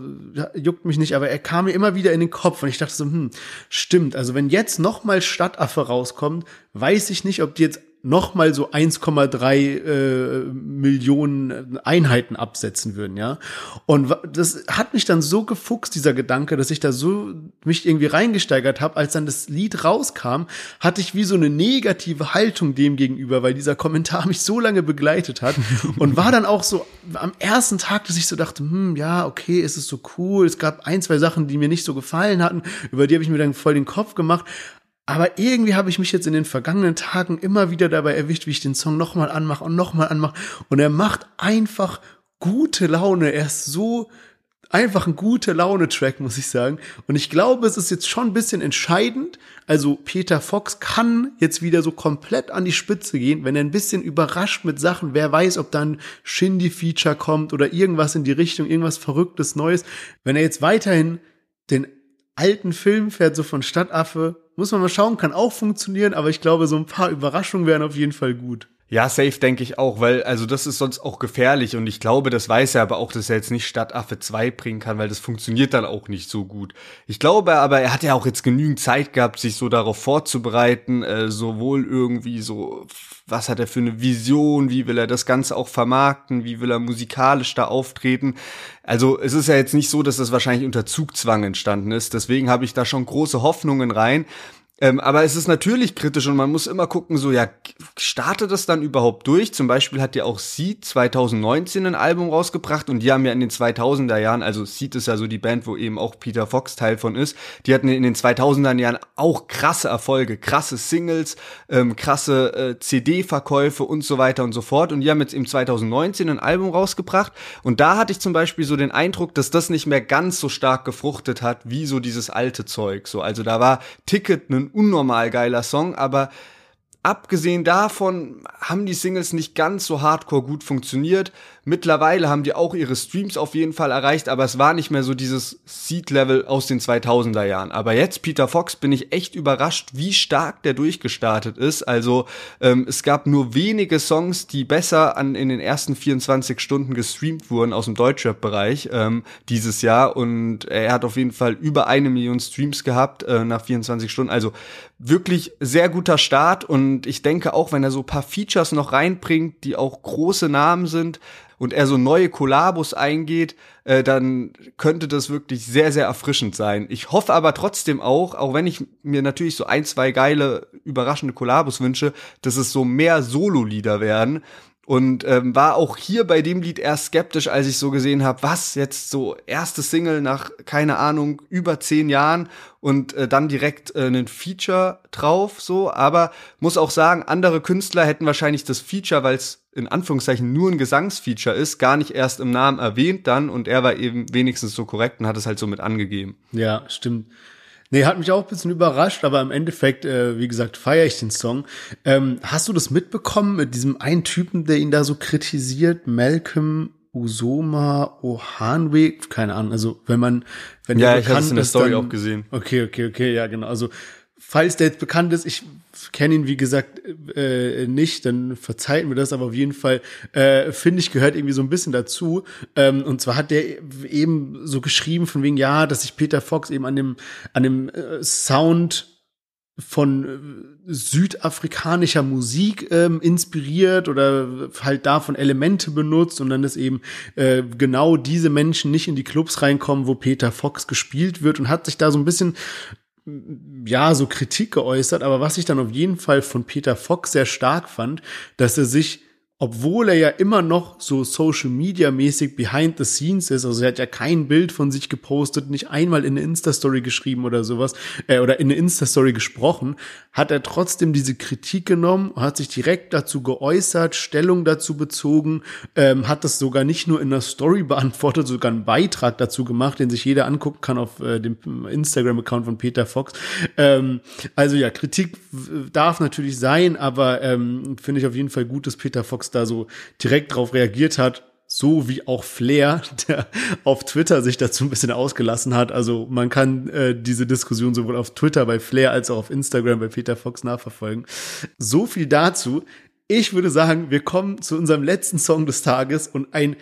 juckt mich nicht, aber er kam mir immer wieder in den Kopf und ich dachte so, hm, stimmt, also wenn jetzt noch mal Stadtaffe rauskommt, weiß ich nicht, ob die jetzt nochmal so 1,3 äh, Millionen Einheiten absetzen würden, ja. Und das hat mich dann so gefuchst, dieser Gedanke, dass ich da so mich irgendwie reingesteigert habe, als dann das Lied rauskam, hatte ich wie so eine negative Haltung dem gegenüber, weil dieser Kommentar *laughs* mich so lange begleitet hat und war dann auch so am ersten Tag, dass ich so dachte, hm, ja, okay, ist es so cool. Es gab ein, zwei Sachen, die mir nicht so gefallen hatten, über die habe ich mir dann voll den Kopf gemacht. Aber irgendwie habe ich mich jetzt in den vergangenen Tagen immer wieder dabei erwischt, wie ich den Song nochmal anmache und nochmal anmache. Und er macht einfach gute Laune. Er ist so einfach ein gute Laune-Track, muss ich sagen. Und ich glaube, es ist jetzt schon ein bisschen entscheidend. Also Peter Fox kann jetzt wieder so komplett an die Spitze gehen, wenn er ein bisschen überrascht mit Sachen. Wer weiß, ob dann Shindy-Feature kommt oder irgendwas in die Richtung, irgendwas Verrücktes Neues. Wenn er jetzt weiterhin den alten Film fährt, so von Stadtaffe, muss man mal schauen, kann auch funktionieren, aber ich glaube, so ein paar Überraschungen wären auf jeden Fall gut. Ja, safe denke ich auch, weil also das ist sonst auch gefährlich und ich glaube, das weiß er aber auch, dass er jetzt nicht Stadtaffe 2 bringen kann, weil das funktioniert dann auch nicht so gut. Ich glaube aber, er hat ja auch jetzt genügend Zeit gehabt, sich so darauf vorzubereiten, äh, sowohl irgendwie so, was hat er für eine Vision, wie will er das Ganze auch vermarkten, wie will er musikalisch da auftreten. Also es ist ja jetzt nicht so, dass das wahrscheinlich unter Zugzwang entstanden ist, deswegen habe ich da schon große Hoffnungen rein. Ähm, aber es ist natürlich kritisch und man muss immer gucken, so ja, startet das dann überhaupt durch? Zum Beispiel hat ja auch Seed 2019 ein Album rausgebracht und die haben ja in den 2000er Jahren, also Seed ist ja so die Band, wo eben auch Peter Fox Teil von ist, die hatten in den 2000er Jahren auch krasse Erfolge, krasse Singles, ähm, krasse äh, CD-Verkäufe und so weiter und so fort. Und die haben jetzt im 2019 ein Album rausgebracht. Und da hatte ich zum Beispiel so den Eindruck, dass das nicht mehr ganz so stark gefruchtet hat, wie so dieses alte Zeug, so, also da war Ticket ein unnormal geiler Song, aber abgesehen davon haben die Singles nicht ganz so hardcore gut funktioniert. Mittlerweile haben die auch ihre Streams auf jeden Fall erreicht, aber es war nicht mehr so dieses Seed-Level aus den 2000er Jahren. Aber jetzt, Peter Fox, bin ich echt überrascht, wie stark der durchgestartet ist. Also ähm, es gab nur wenige Songs, die besser an, in den ersten 24 Stunden gestreamt wurden aus dem Deutschrap-Bereich ähm, dieses Jahr. Und er hat auf jeden Fall über eine Million Streams gehabt äh, nach 24 Stunden. Also wirklich sehr guter Start und ich denke auch, wenn er so paar Features noch reinbringt, die auch große Namen sind, und er so neue Kollabos eingeht, äh, dann könnte das wirklich sehr, sehr erfrischend sein. Ich hoffe aber trotzdem auch, auch wenn ich mir natürlich so ein, zwei geile, überraschende Kollabos wünsche, dass es so mehr Solo-Lieder werden, und ähm, war auch hier bei dem Lied erst skeptisch, als ich so gesehen habe, was jetzt so erste Single nach keine Ahnung über zehn Jahren und äh, dann direkt äh, einen Feature drauf, so. Aber muss auch sagen, andere Künstler hätten wahrscheinlich das Feature, weil es in Anführungszeichen nur ein Gesangsfeature ist, gar nicht erst im Namen erwähnt dann und er war eben wenigstens so korrekt und hat es halt so mit angegeben. Ja, stimmt. Nee, hat mich auch ein bisschen überrascht, aber im Endeffekt, äh, wie gesagt, feiere ich den Song. Ähm, hast du das mitbekommen mit diesem einen Typen, der ihn da so kritisiert, Malcolm Usoma Ohanwe? Keine Ahnung, also wenn man, wenn ja, ich habe es in der Story dann, auch gesehen. Okay, okay, okay, ja, genau. Also falls der jetzt bekannt ist, ich kenne ihn wie gesagt äh, nicht, dann verzeiht mir das, aber auf jeden Fall äh, finde ich gehört irgendwie so ein bisschen dazu. Ähm, und zwar hat der eben so geschrieben von wegen ja, dass sich Peter Fox eben an dem an dem äh, Sound von äh, südafrikanischer Musik ähm, inspiriert oder halt davon Elemente benutzt und dann ist eben äh, genau diese Menschen nicht in die Clubs reinkommen, wo Peter Fox gespielt wird und hat sich da so ein bisschen ja, so Kritik geäußert, aber was ich dann auf jeden Fall von Peter Fox sehr stark fand, dass er sich obwohl er ja immer noch so Social Media mäßig behind the scenes ist, also er hat ja kein Bild von sich gepostet, nicht einmal in eine Insta-Story geschrieben oder sowas, äh, oder in eine Insta-Story gesprochen, hat er trotzdem diese Kritik genommen, hat sich direkt dazu geäußert, Stellung dazu bezogen, ähm, hat das sogar nicht nur in einer Story beantwortet, sogar einen Beitrag dazu gemacht, den sich jeder angucken kann auf äh, dem Instagram-Account von Peter Fox. Ähm, also ja, Kritik darf natürlich sein, aber ähm, finde ich auf jeden Fall gut, dass Peter Fox da so direkt drauf reagiert hat. So wie auch Flair, der auf Twitter sich dazu ein bisschen ausgelassen hat. Also man kann äh, diese Diskussion sowohl auf Twitter bei Flair als auch auf Instagram bei Peter Fox nachverfolgen. So viel dazu. Ich würde sagen, wir kommen zu unserem letzten Song des Tages und ein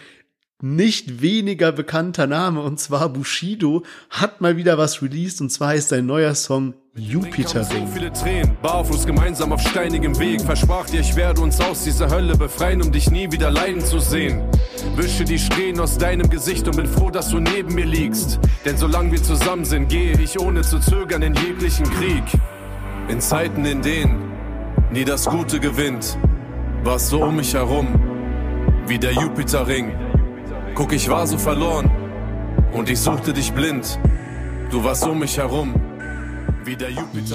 nicht weniger bekannter Name und zwar Bushido hat mal wieder was released und zwar ist sein neuer Song Jupiter So viele Tränen, barfuß gemeinsam auf steinigem Weg. Versprach dir, ich werde uns aus dieser Hölle befreien, um dich nie wieder leiden zu sehen. Wische die Strähnen aus deinem Gesicht und bin froh, dass du neben mir liegst. Denn solange wir zusammen sind, gehe ich ohne zu zögern in jeglichen Krieg. In Zeiten, in denen nie das Gute gewinnt, warst du um mich herum, wie der Jupiterring. Guck, ich war so verloren und ich suchte dich blind. Du warst um mich herum.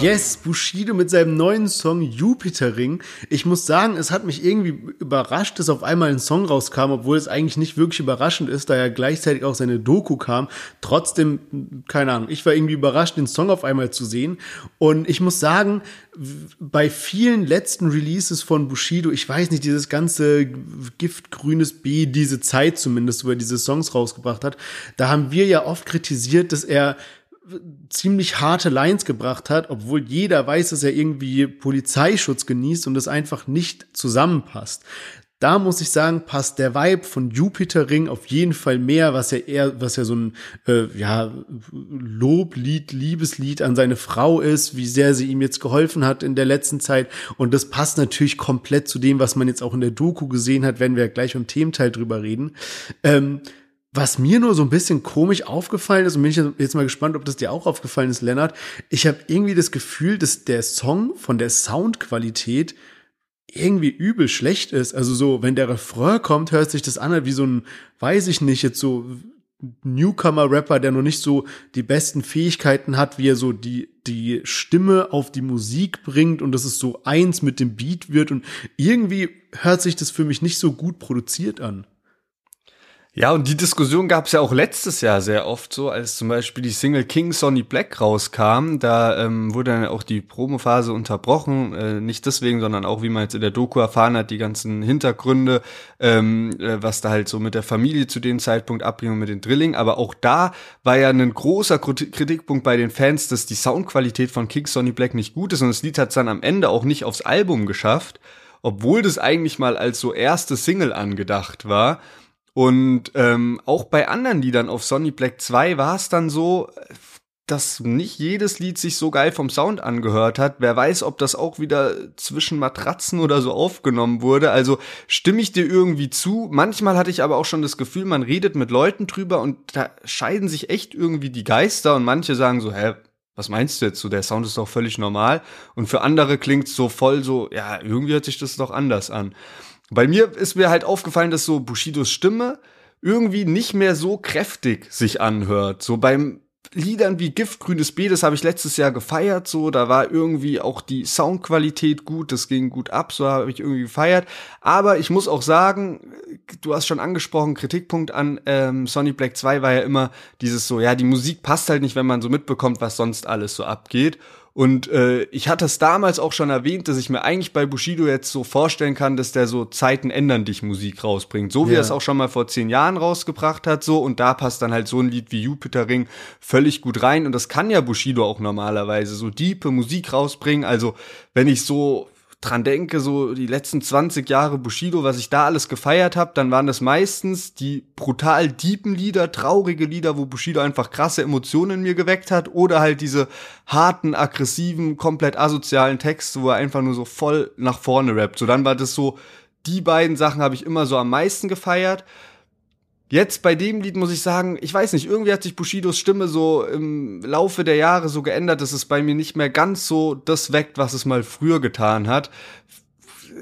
Yes, Bushido mit seinem neuen Song Jupiter Ring. Ich muss sagen, es hat mich irgendwie überrascht, dass auf einmal ein Song rauskam, obwohl es eigentlich nicht wirklich überraschend ist, da ja gleichzeitig auch seine Doku kam. Trotzdem, keine Ahnung, ich war irgendwie überrascht, den Song auf einmal zu sehen. Und ich muss sagen, bei vielen letzten Releases von Bushido, ich weiß nicht, dieses ganze giftgrünes B, diese Zeit zumindest, wo er diese Songs rausgebracht hat, da haben wir ja oft kritisiert, dass er ziemlich harte Lines gebracht hat, obwohl jeder weiß, dass er irgendwie Polizeischutz genießt und es einfach nicht zusammenpasst. Da muss ich sagen, passt der Vibe von Jupiter Ring auf jeden Fall mehr, was ja eher, was ja so ein äh, ja Loblied, Liebeslied an seine Frau ist, wie sehr sie ihm jetzt geholfen hat in der letzten Zeit. Und das passt natürlich komplett zu dem, was man jetzt auch in der Doku gesehen hat, wenn wir gleich beim Thementeil drüber reden. Ähm, was mir nur so ein bisschen komisch aufgefallen ist, und bin ich jetzt mal gespannt, ob das dir auch aufgefallen ist, Lennart, ich habe irgendwie das Gefühl, dass der Song von der Soundqualität irgendwie übel schlecht ist. Also so, wenn der Refrain kommt, hört sich das an wie so ein, weiß ich nicht, jetzt so Newcomer-Rapper, der noch nicht so die besten Fähigkeiten hat, wie er so die, die Stimme auf die Musik bringt und dass es so eins mit dem Beat wird und irgendwie hört sich das für mich nicht so gut produziert an. Ja, und die Diskussion gab es ja auch letztes Jahr sehr oft so, als zum Beispiel die Single King Sonny Black rauskam. Da ähm, wurde dann auch die Promophase unterbrochen. Äh, nicht deswegen, sondern auch, wie man jetzt in der Doku erfahren hat, die ganzen Hintergründe, ähm, äh, was da halt so mit der Familie zu dem Zeitpunkt abging und mit den Drilling. Aber auch da war ja ein großer Kritikpunkt bei den Fans, dass die Soundqualität von King Sonny Black nicht gut ist. Und das Lied hat es dann am Ende auch nicht aufs Album geschafft, obwohl das eigentlich mal als so erste Single angedacht war. Und ähm, auch bei anderen Liedern auf Sonny Black 2 war es dann so, dass nicht jedes Lied sich so geil vom Sound angehört hat. Wer weiß, ob das auch wieder zwischen Matratzen oder so aufgenommen wurde. Also stimme ich dir irgendwie zu. Manchmal hatte ich aber auch schon das Gefühl, man redet mit Leuten drüber und da scheiden sich echt irgendwie die Geister und manche sagen so, hä, was meinst du jetzt so? Der Sound ist doch völlig normal. Und für andere klingt so voll so, ja, irgendwie hört sich das doch anders an. Bei mir ist mir halt aufgefallen, dass so Bushidos Stimme irgendwie nicht mehr so kräftig sich anhört. So beim Liedern wie Giftgrünes B, das habe ich letztes Jahr gefeiert, so, da war irgendwie auch die Soundqualität gut, das ging gut ab, so habe ich irgendwie gefeiert. Aber ich muss auch sagen, du hast schon angesprochen, Kritikpunkt an ähm, Sonic Black 2 war ja immer dieses so, ja, die Musik passt halt nicht, wenn man so mitbekommt, was sonst alles so abgeht. Und äh, ich hatte es damals auch schon erwähnt, dass ich mir eigentlich bei Bushido jetzt so vorstellen kann, dass der so Zeiten ändern dich Musik rausbringt. So wie ja. er es auch schon mal vor zehn Jahren rausgebracht hat, so. Und da passt dann halt so ein Lied wie Jupiter Ring völlig gut rein. Und das kann ja Bushido auch normalerweise so diepe Musik rausbringen. Also wenn ich so dran denke, so die letzten 20 Jahre Bushido, was ich da alles gefeiert habe, dann waren das meistens die brutal deepen Lieder, traurige Lieder, wo Bushido einfach krasse Emotionen in mir geweckt hat oder halt diese harten, aggressiven, komplett asozialen Texte, wo er einfach nur so voll nach vorne rappt. So dann war das so, die beiden Sachen habe ich immer so am meisten gefeiert. Jetzt bei dem Lied muss ich sagen, ich weiß nicht, irgendwie hat sich Bushidos Stimme so im Laufe der Jahre so geändert, dass es bei mir nicht mehr ganz so das weckt, was es mal früher getan hat.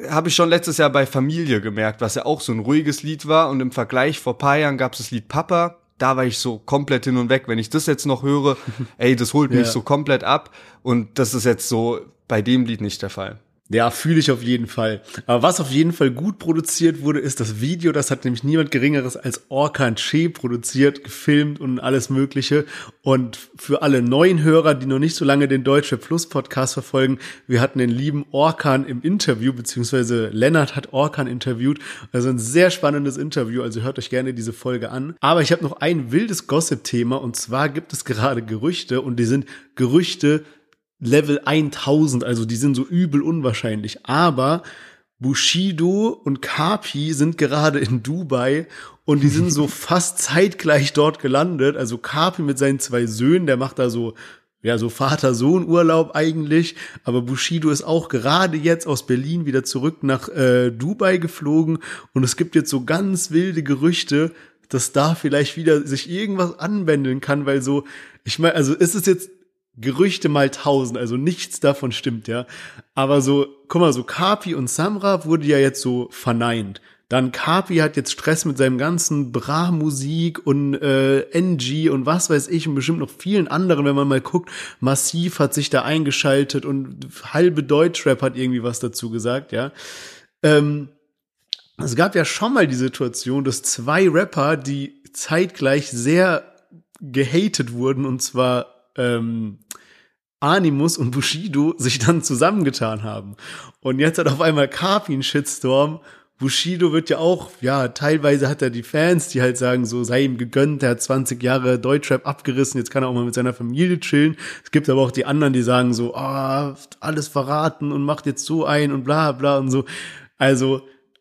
Habe ich schon letztes Jahr bei Familie gemerkt, was ja auch so ein ruhiges Lied war und im Vergleich vor paar Jahren gab es das Lied Papa. Da war ich so komplett hin und weg. Wenn ich das jetzt noch höre, *laughs* ey, das holt mich ja. so komplett ab. Und das ist jetzt so bei dem Lied nicht der Fall. Ja, fühle ich auf jeden Fall. Aber was auf jeden Fall gut produziert wurde, ist das Video. Das hat nämlich niemand Geringeres als Orkan Che produziert, gefilmt und alles Mögliche. Und für alle neuen Hörer, die noch nicht so lange den Deutsche Plus Podcast verfolgen, wir hatten den lieben Orkan im Interview, beziehungsweise Lennart hat Orkan interviewt. Also ein sehr spannendes Interview, also hört euch gerne diese Folge an. Aber ich habe noch ein wildes Gossip-Thema und zwar gibt es gerade Gerüchte und die sind Gerüchte, Level 1000, also die sind so übel unwahrscheinlich. Aber Bushido und Kapi sind gerade in Dubai und die sind so *laughs* fast zeitgleich dort gelandet. Also Kapi mit seinen zwei Söhnen, der macht da so, ja, so Vater-Sohn-Urlaub eigentlich. Aber Bushido ist auch gerade jetzt aus Berlin wieder zurück nach äh, Dubai geflogen und es gibt jetzt so ganz wilde Gerüchte, dass da vielleicht wieder sich irgendwas anwenden kann, weil so, ich meine, also ist es jetzt Gerüchte mal tausend, also nichts davon stimmt, ja. Aber so, guck mal, so Kapi und Samra wurde ja jetzt so verneint. Dann Kapi hat jetzt Stress mit seinem ganzen Bra-Musik und äh, NG und was weiß ich und bestimmt noch vielen anderen, wenn man mal guckt. Massiv hat sich da eingeschaltet und halbe Deutschrap hat irgendwie was dazu gesagt, ja. Ähm, es gab ja schon mal die Situation, dass zwei Rapper, die zeitgleich sehr gehatet wurden, und zwar ähm, Animus und Bushido sich dann zusammengetan haben. Und jetzt hat auf einmal Kapi einen Shitstorm. Bushido wird ja auch, ja, teilweise hat er die Fans, die halt sagen, so sei ihm gegönnt, er hat 20 Jahre Deutschrap abgerissen, jetzt kann er auch mal mit seiner Familie chillen. Es gibt aber auch die anderen, die sagen so, ah, oh, alles verraten und macht jetzt so ein und bla bla und so. Also,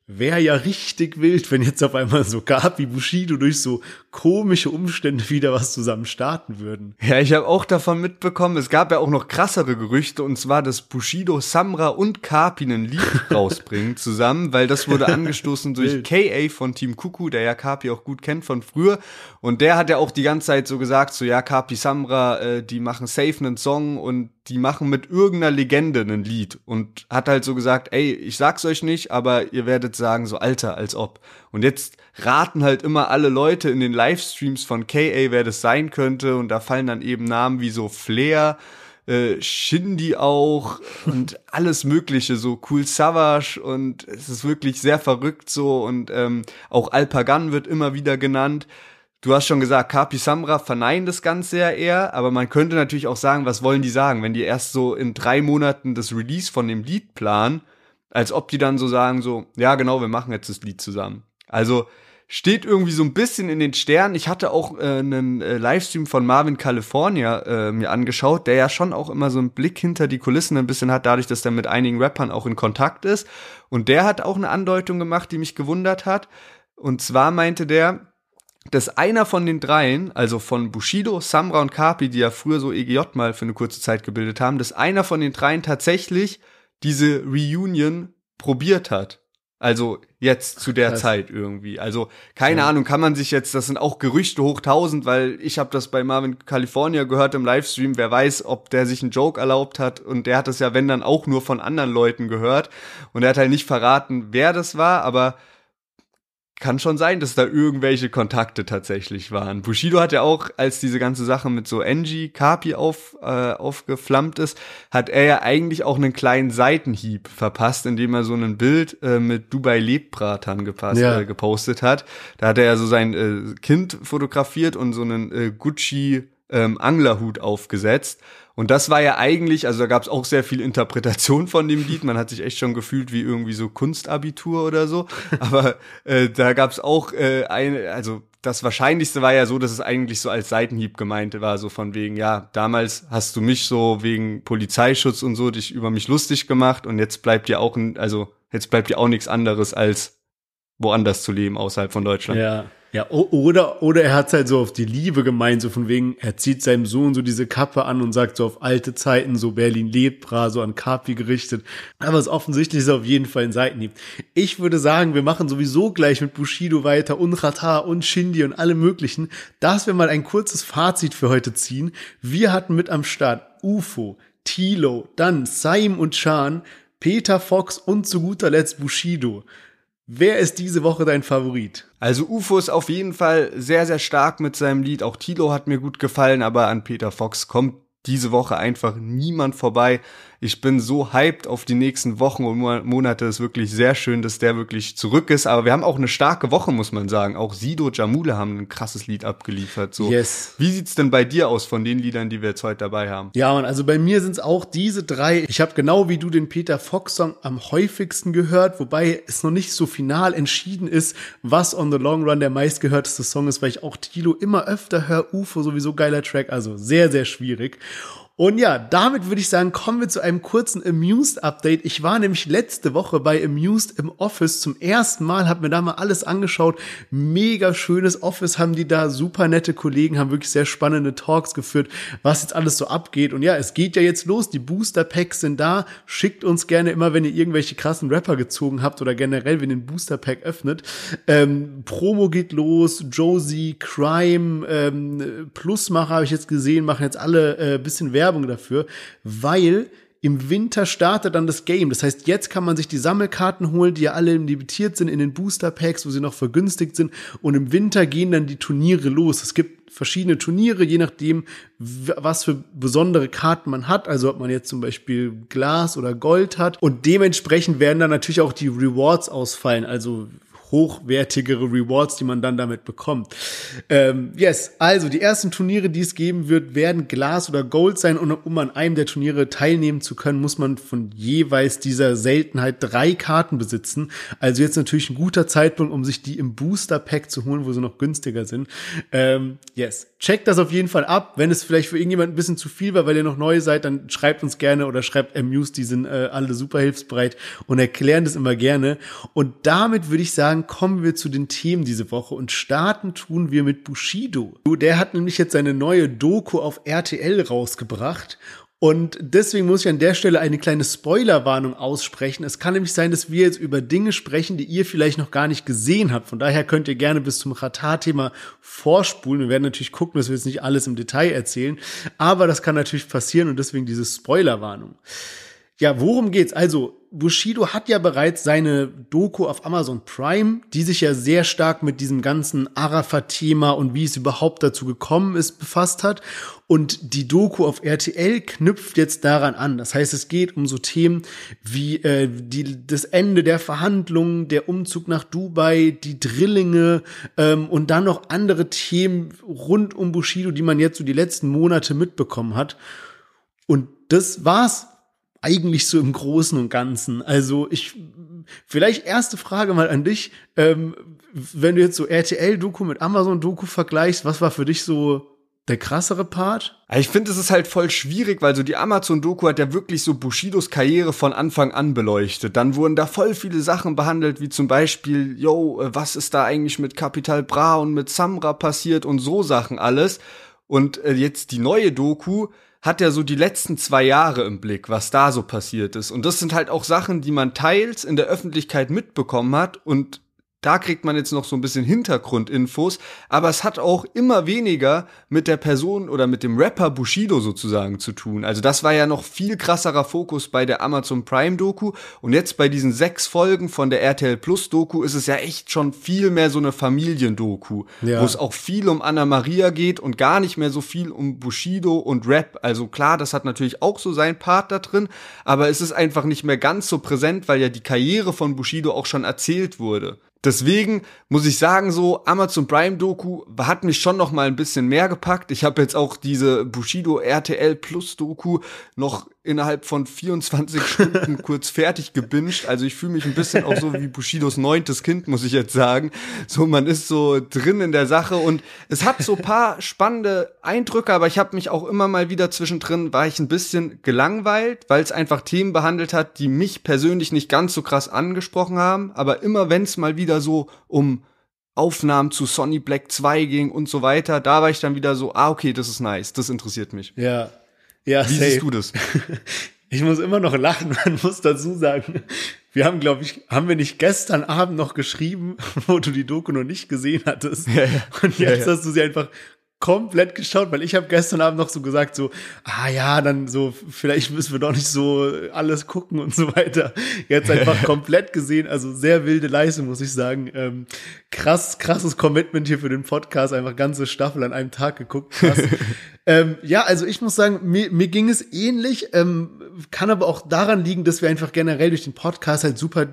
wäre ja richtig wild, wenn jetzt auf einmal so Gabi Bushido durch so komische Umstände wieder was zusammen starten würden. Ja, ich habe auch davon mitbekommen, es gab ja auch noch krassere Gerüchte und zwar, dass Bushido, Samra und Kapi ein Lied *laughs* rausbringen zusammen, weil das wurde *laughs* angestoßen durch KA von Team Kuku, der ja Kapi auch gut kennt von früher. Und der hat ja auch die ganze Zeit so gesagt, so ja, Kapi, Samra, äh, die machen safe einen Song und die machen mit irgendeiner Legende ein Lied. Und hat halt so gesagt, ey, ich sag's euch nicht, aber ihr werdet sagen, so Alter, als ob. Und jetzt raten halt immer alle Leute in den Livestreams von KA, wer das sein könnte. Und da fallen dann eben Namen wie so Flair, äh, Shindy auch *laughs* und alles mögliche, so Cool Savage. Und es ist wirklich sehr verrückt so. Und ähm, auch Alpagan wird immer wieder genannt. Du hast schon gesagt, Kapi Samra verneinen das Ganze ja eher, aber man könnte natürlich auch sagen, was wollen die sagen, wenn die erst so in drei Monaten das Release von dem Lied planen, als ob die dann so sagen, so, ja genau, wir machen jetzt das Lied zusammen. Also steht irgendwie so ein bisschen in den Sternen. Ich hatte auch äh, einen äh, Livestream von Marvin California äh, mir angeschaut, der ja schon auch immer so einen Blick hinter die Kulissen ein bisschen hat, dadurch, dass er mit einigen Rappern auch in Kontakt ist. Und der hat auch eine Andeutung gemacht, die mich gewundert hat. Und zwar meinte der, dass einer von den dreien, also von Bushido, Samra und Kapi, die ja früher so EGJ mal für eine kurze Zeit gebildet haben, dass einer von den dreien tatsächlich diese Reunion probiert hat. Also jetzt zu der Krass. Zeit irgendwie. Also keine ja. Ahnung, kann man sich jetzt, das sind auch Gerüchte hoch tausend, weil ich habe das bei Marvin California gehört im Livestream. Wer weiß, ob der sich einen Joke erlaubt hat und der hat das ja wenn dann auch nur von anderen Leuten gehört und er hat halt nicht verraten, wer das war, aber kann schon sein, dass da irgendwelche Kontakte tatsächlich waren. Bushido hat ja auch, als diese ganze Sache mit so Angie Kapi auf, äh, aufgeflammt ist, hat er ja eigentlich auch einen kleinen Seitenhieb verpasst, indem er so ein Bild äh, mit Dubai Lebbratern gepasst, Ja. äh, gepostet hat. Da hat er ja so sein äh, Kind fotografiert und so einen äh, Gucci ähm, Anglerhut aufgesetzt. Und das war ja eigentlich, also da gab es auch sehr viel Interpretation von dem Lied. Man hat sich echt schon gefühlt wie irgendwie so Kunstabitur oder so. *laughs* Aber äh, da gab es auch äh, eine, also das Wahrscheinlichste war ja so, dass es eigentlich so als Seitenhieb gemeint war, so von wegen, ja, damals hast du mich so wegen Polizeischutz und so dich über mich lustig gemacht und jetzt bleibt dir auch, ein, also jetzt bleibt dir auch nichts anderes als woanders zu leben außerhalb von Deutschland. Ja. Ja, oder, oder er hat's halt so auf die Liebe gemeint, so von wegen, er zieht seinem Sohn so diese Kappe an und sagt so auf alte Zeiten, so Berlin Lepra, so an Kapi gerichtet. Aber es offensichtlich ist auf jeden Fall ein Seitenhieb. Ich würde sagen, wir machen sowieso gleich mit Bushido weiter und Rata und Shindy und alle möglichen, dass wir mal ein kurzes Fazit für heute ziehen. Wir hatten mit am Start UFO, Tilo, dann Saim und Chan, Peter Fox und zu guter Letzt Bushido. Wer ist diese Woche dein Favorit? Also UFO ist auf jeden Fall sehr, sehr stark mit seinem Lied. Auch Tilo hat mir gut gefallen, aber an Peter Fox kommt diese Woche einfach niemand vorbei. Ich bin so hyped auf die nächsten Wochen und Mo- Monate. Es ist wirklich sehr schön, dass der wirklich zurück ist. Aber wir haben auch eine starke Woche, muss man sagen. Auch Sido, Jamule haben ein krasses Lied abgeliefert. So. Yes. Wie sieht's denn bei dir aus von den Liedern, die wir jetzt heute dabei haben? Ja, und also bei mir sind es auch diese drei. Ich habe genau wie du den Peter Fox Song am häufigsten gehört, wobei es noch nicht so final entschieden ist, was on the long run der meistgehörteste Song ist, weil ich auch Tilo immer öfter höre. UFO sowieso geiler Track, also sehr sehr schwierig. Und ja, damit würde ich sagen, kommen wir zu einem kurzen Amused-Update. Ich war nämlich letzte Woche bei Amused im Office zum ersten Mal, habe mir da mal alles angeschaut. Mega schönes Office haben die da, super nette Kollegen, haben wirklich sehr spannende Talks geführt, was jetzt alles so abgeht. Und ja, es geht ja jetzt los, die Booster-Packs sind da. Schickt uns gerne immer, wenn ihr irgendwelche krassen Rapper gezogen habt oder generell, wenn ihr den Booster-Pack öffnet. Ähm, Promo geht los, Josie, Crime, ähm, Plusmacher habe ich jetzt gesehen, machen jetzt alle äh, bisschen Werbung dafür, weil im Winter startet dann das Game. Das heißt, jetzt kann man sich die Sammelkarten holen, die ja alle limitiert sind in den Booster Packs, wo sie noch vergünstigt sind. Und im Winter gehen dann die Turniere los. Es gibt verschiedene Turniere, je nachdem, was für besondere Karten man hat. Also ob man jetzt zum Beispiel Glas oder Gold hat. Und dementsprechend werden dann natürlich auch die Rewards ausfallen. Also hochwertigere Rewards, die man dann damit bekommt. Ähm, yes, also die ersten Turniere, die es geben wird, werden Glas oder Gold sein und um an einem der Turniere teilnehmen zu können, muss man von jeweils dieser Seltenheit drei Karten besitzen. Also jetzt natürlich ein guter Zeitpunkt, um sich die im Booster Pack zu holen, wo sie noch günstiger sind. Ähm, yes, checkt das auf jeden Fall ab. Wenn es vielleicht für irgendjemand ein bisschen zu viel war, weil ihr noch neu seid, dann schreibt uns gerne oder schreibt Amuse, die sind äh, alle super hilfsbereit und erklären das immer gerne. Und damit würde ich sagen, kommen wir zu den Themen diese Woche und starten tun wir mit Bushido. Der hat nämlich jetzt seine neue Doku auf RTL rausgebracht und deswegen muss ich an der Stelle eine kleine Spoilerwarnung aussprechen. Es kann nämlich sein, dass wir jetzt über Dinge sprechen, die ihr vielleicht noch gar nicht gesehen habt. Von daher könnt ihr gerne bis zum Ratar-Thema vorspulen. Wir werden natürlich gucken, dass wir jetzt nicht alles im Detail erzählen. Aber das kann natürlich passieren und deswegen diese Spoilerwarnung. Ja, worum geht's? Also, Bushido hat ja bereits seine Doku auf Amazon Prime, die sich ja sehr stark mit diesem ganzen Arafat-Thema und wie es überhaupt dazu gekommen ist, befasst hat. Und die Doku auf RTL knüpft jetzt daran an. Das heißt, es geht um so Themen wie äh, die, das Ende der Verhandlungen, der Umzug nach Dubai, die Drillinge ähm, und dann noch andere Themen rund um Bushido, die man jetzt so die letzten Monate mitbekommen hat. Und das war's eigentlich so im Großen und Ganzen. Also ich, vielleicht erste Frage mal an dich. Ähm, wenn du jetzt so RTL-Doku mit Amazon-Doku vergleichst, was war für dich so der krassere Part? Ich finde, es ist halt voll schwierig, weil so die Amazon-Doku hat ja wirklich so Bushidos Karriere von Anfang an beleuchtet. Dann wurden da voll viele Sachen behandelt, wie zum Beispiel, yo, äh, was ist da eigentlich mit Capital Bra und mit Samra passiert und so Sachen alles. Und äh, jetzt die neue Doku hat ja so die letzten zwei Jahre im Blick, was da so passiert ist. Und das sind halt auch Sachen, die man teils in der Öffentlichkeit mitbekommen hat und da kriegt man jetzt noch so ein bisschen Hintergrundinfos, aber es hat auch immer weniger mit der Person oder mit dem Rapper Bushido sozusagen zu tun. Also das war ja noch viel krasserer Fokus bei der Amazon Prime Doku und jetzt bei diesen sechs Folgen von der RTL Plus Doku ist es ja echt schon viel mehr so eine Familiendoku, Ja. wo es auch viel um Anna Maria geht und gar nicht mehr so viel um Bushido und Rap. Also klar, das hat natürlich auch so seinen Part da drin, aber es ist einfach nicht mehr ganz so präsent, weil ja die Karriere von Bushido auch schon erzählt wurde. Deswegen muss ich sagen, so Amazon Prime Doku hat mich schon noch mal ein bisschen mehr gepackt. Ich habe jetzt auch diese Bushido RTL Plus Doku noch innerhalb von 24 *laughs* Stunden kurz fertig gebinged. Also ich fühle mich ein bisschen auch so wie Bushidos neuntes Kind, muss ich jetzt sagen. So, man ist so drin in der Sache und es hat so paar *laughs* spannende Eindrücke, aber ich habe mich auch immer mal wieder zwischendrin, war ich ein bisschen gelangweilt, weil es einfach Themen behandelt hat, die mich persönlich nicht ganz so krass angesprochen haben. Aber immer wenn es mal wieder so um Aufnahmen zu Sonny Black 2 ging und so weiter, da war ich dann wieder so, ah, okay, das ist nice, das interessiert mich. Ja. Ja, Wie safe. siehst du das? *laughs* Ich muss immer noch lachen, *laughs* man muss dazu sagen, wir haben, glaube ich, haben wir nicht gestern Abend noch geschrieben, *laughs* wo du die Doku noch nicht gesehen hattest. Ja, ja. Und jetzt ja. hast du sie einfach komplett geschaut, weil ich habe gestern Abend noch so gesagt, so, ah ja, dann so, vielleicht müssen wir doch nicht so alles gucken und so weiter. Jetzt einfach *laughs* komplett gesehen, also sehr wilde Leistung, muss ich sagen. Ähm, krass, krasses Commitment hier für den Podcast, einfach ganze Staffel an einem Tag geguckt. Krass. *laughs* ähm, ja, also ich muss sagen, mir, mir ging es ähnlich, ähm, kann aber auch daran liegen, dass wir einfach generell durch den Podcast halt super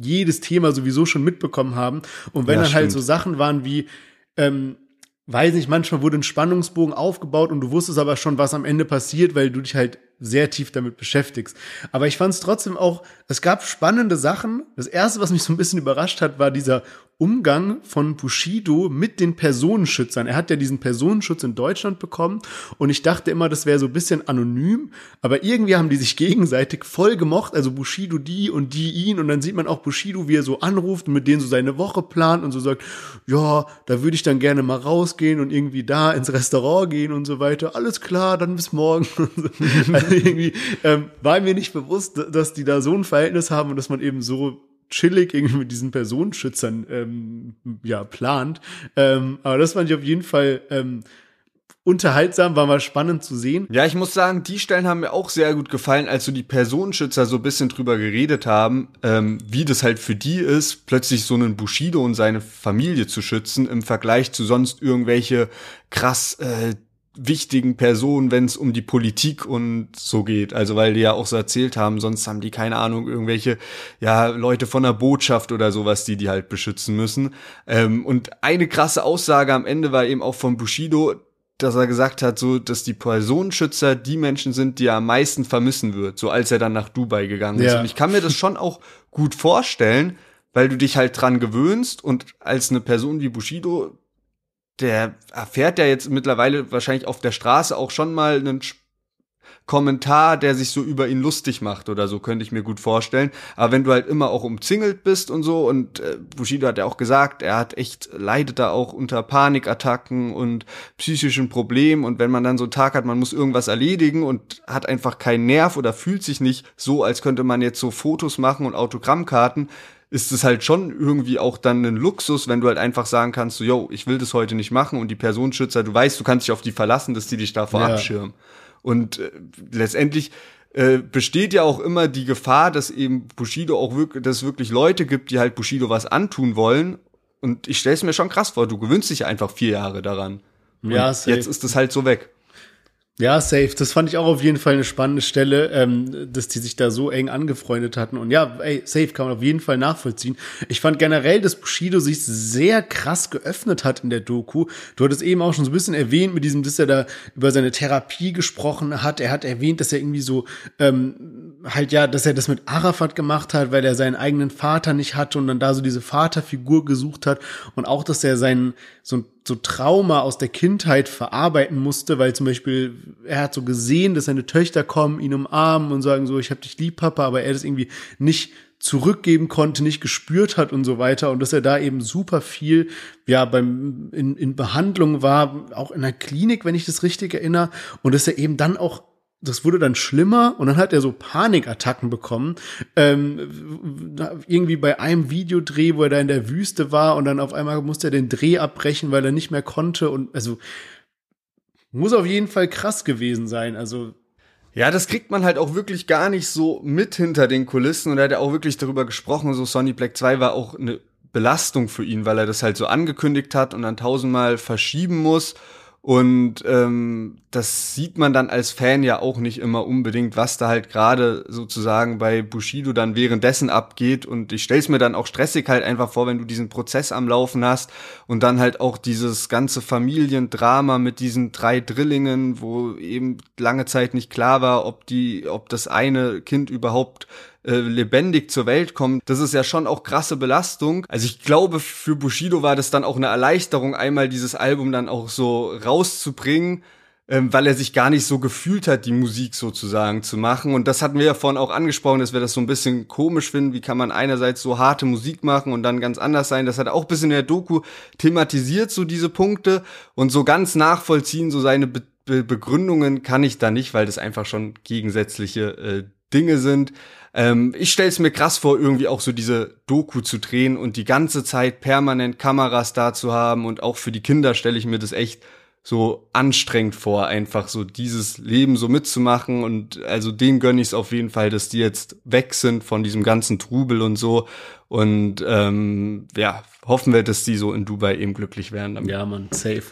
jedes Thema sowieso schon mitbekommen haben. Und wenn Ja, dann halt stimmt. so Sachen waren wie, ähm, weiß nicht, manchmal wurde ein Spannungsbogen aufgebaut und du wusstest aber schon, was am Ende passiert, weil du dich halt sehr tief damit beschäftigst. Aber ich fand es trotzdem auch, es gab spannende Sachen. Das erste, was mich so ein bisschen überrascht hat, war dieser Umgang von Bushido mit den Personenschützern. Er hat ja diesen Personenschutz in Deutschland bekommen und ich dachte immer, das wäre so ein bisschen anonym, aber irgendwie haben die sich *laughs* gegenseitig voll gemocht, also Bushido die und die ihn und dann sieht man auch Bushido, wie er so anruft und mit denen so seine Woche plant und so sagt, ja, da würde ich dann gerne mal rausgehen und irgendwie da ins Restaurant gehen und so weiter. Alles klar, dann bis morgen. *laughs* also *laughs* irgendwie ähm, war mir nicht bewusst, dass die da so ein Verhältnis haben und dass man eben so chillig irgendwie mit diesen Personenschützern ähm, ja plant. Ähm, aber das fand ich auf jeden Fall ähm, unterhaltsam, war mal spannend zu sehen. Ja, ich muss sagen, die Stellen haben mir auch sehr gut gefallen, als so die Personenschützer so ein bisschen drüber geredet haben, ähm, wie das halt für die ist, plötzlich so einen Bushido und seine Familie zu schützen im Vergleich zu sonst irgendwelche krass äh, wichtigen Personen, wenn es um die Politik und so geht. Also weil die ja auch so erzählt haben, sonst haben die keine Ahnung irgendwelche ja Leute von der Botschaft oder sowas, die die halt beschützen müssen. Ähm, und eine krasse Aussage am Ende war eben auch von Bushido, dass er gesagt hat, so, dass die Personenschützer die Menschen sind, die er am meisten vermissen wird, so als er dann nach Dubai gegangen ist. Ja. Und ich kann mir das schon auch gut vorstellen, weil du dich halt dran gewöhnst und als eine Person wie Bushido, der erfährt ja jetzt mittlerweile wahrscheinlich auf der Straße auch schon mal einen Kommentar, der sich so über ihn lustig macht oder so, könnte ich mir gut vorstellen. Aber wenn du halt immer auch umzingelt bist und so, und äh, Bushido hat ja auch gesagt, er hat echt, leidet da auch unter Panikattacken und psychischen Problemen und wenn man dann so einen Tag hat, man muss irgendwas erledigen und hat einfach keinen Nerv oder fühlt sich nicht so, als könnte man jetzt so Fotos machen und Autogrammkarten, ist es halt schon irgendwie auch dann ein Luxus, wenn du halt einfach sagen kannst, so, yo, ich will das heute nicht machen und die Personenschützer, du weißt, du kannst dich auf die verlassen, dass die dich davor Ja. abschirmen. Und äh, letztendlich äh, besteht ja auch immer die Gefahr, dass eben Bushido auch wirklich, dass es wirklich Leute gibt, die halt Bushido was antun wollen. Und ich stelle es mir schon krass vor, du gewöhnst dich einfach vier Jahre daran. Und Ja, safe. jetzt ist es halt so weg. Ja, safe. Das fand ich auch auf jeden Fall eine spannende Stelle, ähm, dass die sich da so eng angefreundet hatten. Und ja, ey, safe kann man auf jeden Fall nachvollziehen. Ich fand generell, dass Bushido sich sehr krass geöffnet hat in der Doku. Du hattest eben auch schon so ein bisschen erwähnt mit diesem, dass er da über seine Therapie gesprochen hat. Er hat erwähnt, dass er irgendwie so ähm, halt ja, dass er das mit Arafat gemacht hat, weil er seinen eigenen Vater nicht hatte und dann da so diese Vaterfigur gesucht hat und auch, dass er seinen so, so Trauma aus der Kindheit verarbeiten musste, weil zum Beispiel er hat so gesehen, dass seine Töchter kommen, ihn umarmen und sagen so, ich hab dich lieb, Papa, aber er das irgendwie nicht zurückgeben konnte, nicht gespürt hat und so weiter und dass er da eben super viel ja beim in, in Behandlung war, auch in der Klinik, wenn ich das richtig erinnere und dass er eben dann auch das wurde dann schlimmer und dann hat er so Panikattacken bekommen. Ähm, irgendwie bei einem Videodreh, wo er da in der Wüste war und dann auf einmal musste er den Dreh abbrechen, weil er nicht mehr konnte und also muss auf jeden Fall krass gewesen sein. Also ja, das kriegt man halt auch wirklich gar nicht so mit hinter den Kulissen und er hat ja auch wirklich darüber gesprochen, so Sonny Black 2 war auch eine Belastung für ihn, weil er das halt so angekündigt hat und dann tausendmal verschieben muss und ähm, das sieht man dann als Fan ja auch nicht immer unbedingt, was da halt gerade sozusagen bei Bushido dann währenddessen abgeht. Und ich stell's mir dann auch stressig halt einfach vor, wenn du diesen Prozess am Laufen hast und dann halt auch dieses ganze Familiendrama mit diesen drei Drillingen, wo eben lange Zeit nicht klar war, ob die, ob das eine Kind überhaupt äh, lebendig zur Welt kommt, das ist ja schon auch krasse Belastung. Also ich glaube, für Bushido war das dann auch eine Erleichterung, einmal dieses Album dann auch so rauszubringen, ähm, weil er sich gar nicht so gefühlt hat, die Musik sozusagen zu machen. Und das hatten wir ja vorhin auch angesprochen, dass wir das so ein bisschen komisch finden. Wie kann man einerseits so harte Musik machen und dann ganz anders sein? Das hat auch ein bisschen in der Doku thematisiert, so diese Punkte. Und so ganz nachvollziehen, so seine Be Be Begründungen kann ich da nicht, weil das einfach schon gegensätzliche äh, Dinge sind. Ähm, ich stelle es mir krass vor, irgendwie auch so diese Doku zu drehen und die ganze Zeit permanent Kameras da zu haben und auch für die Kinder stelle ich mir das echt so anstrengend vor, einfach so dieses Leben so mitzumachen und also denen gönne ich es auf jeden Fall, dass die jetzt weg sind von diesem ganzen Trubel und so und ähm, ja, hoffen wir, dass die so in Dubai eben glücklich werden. Damit. Ja, man, safe.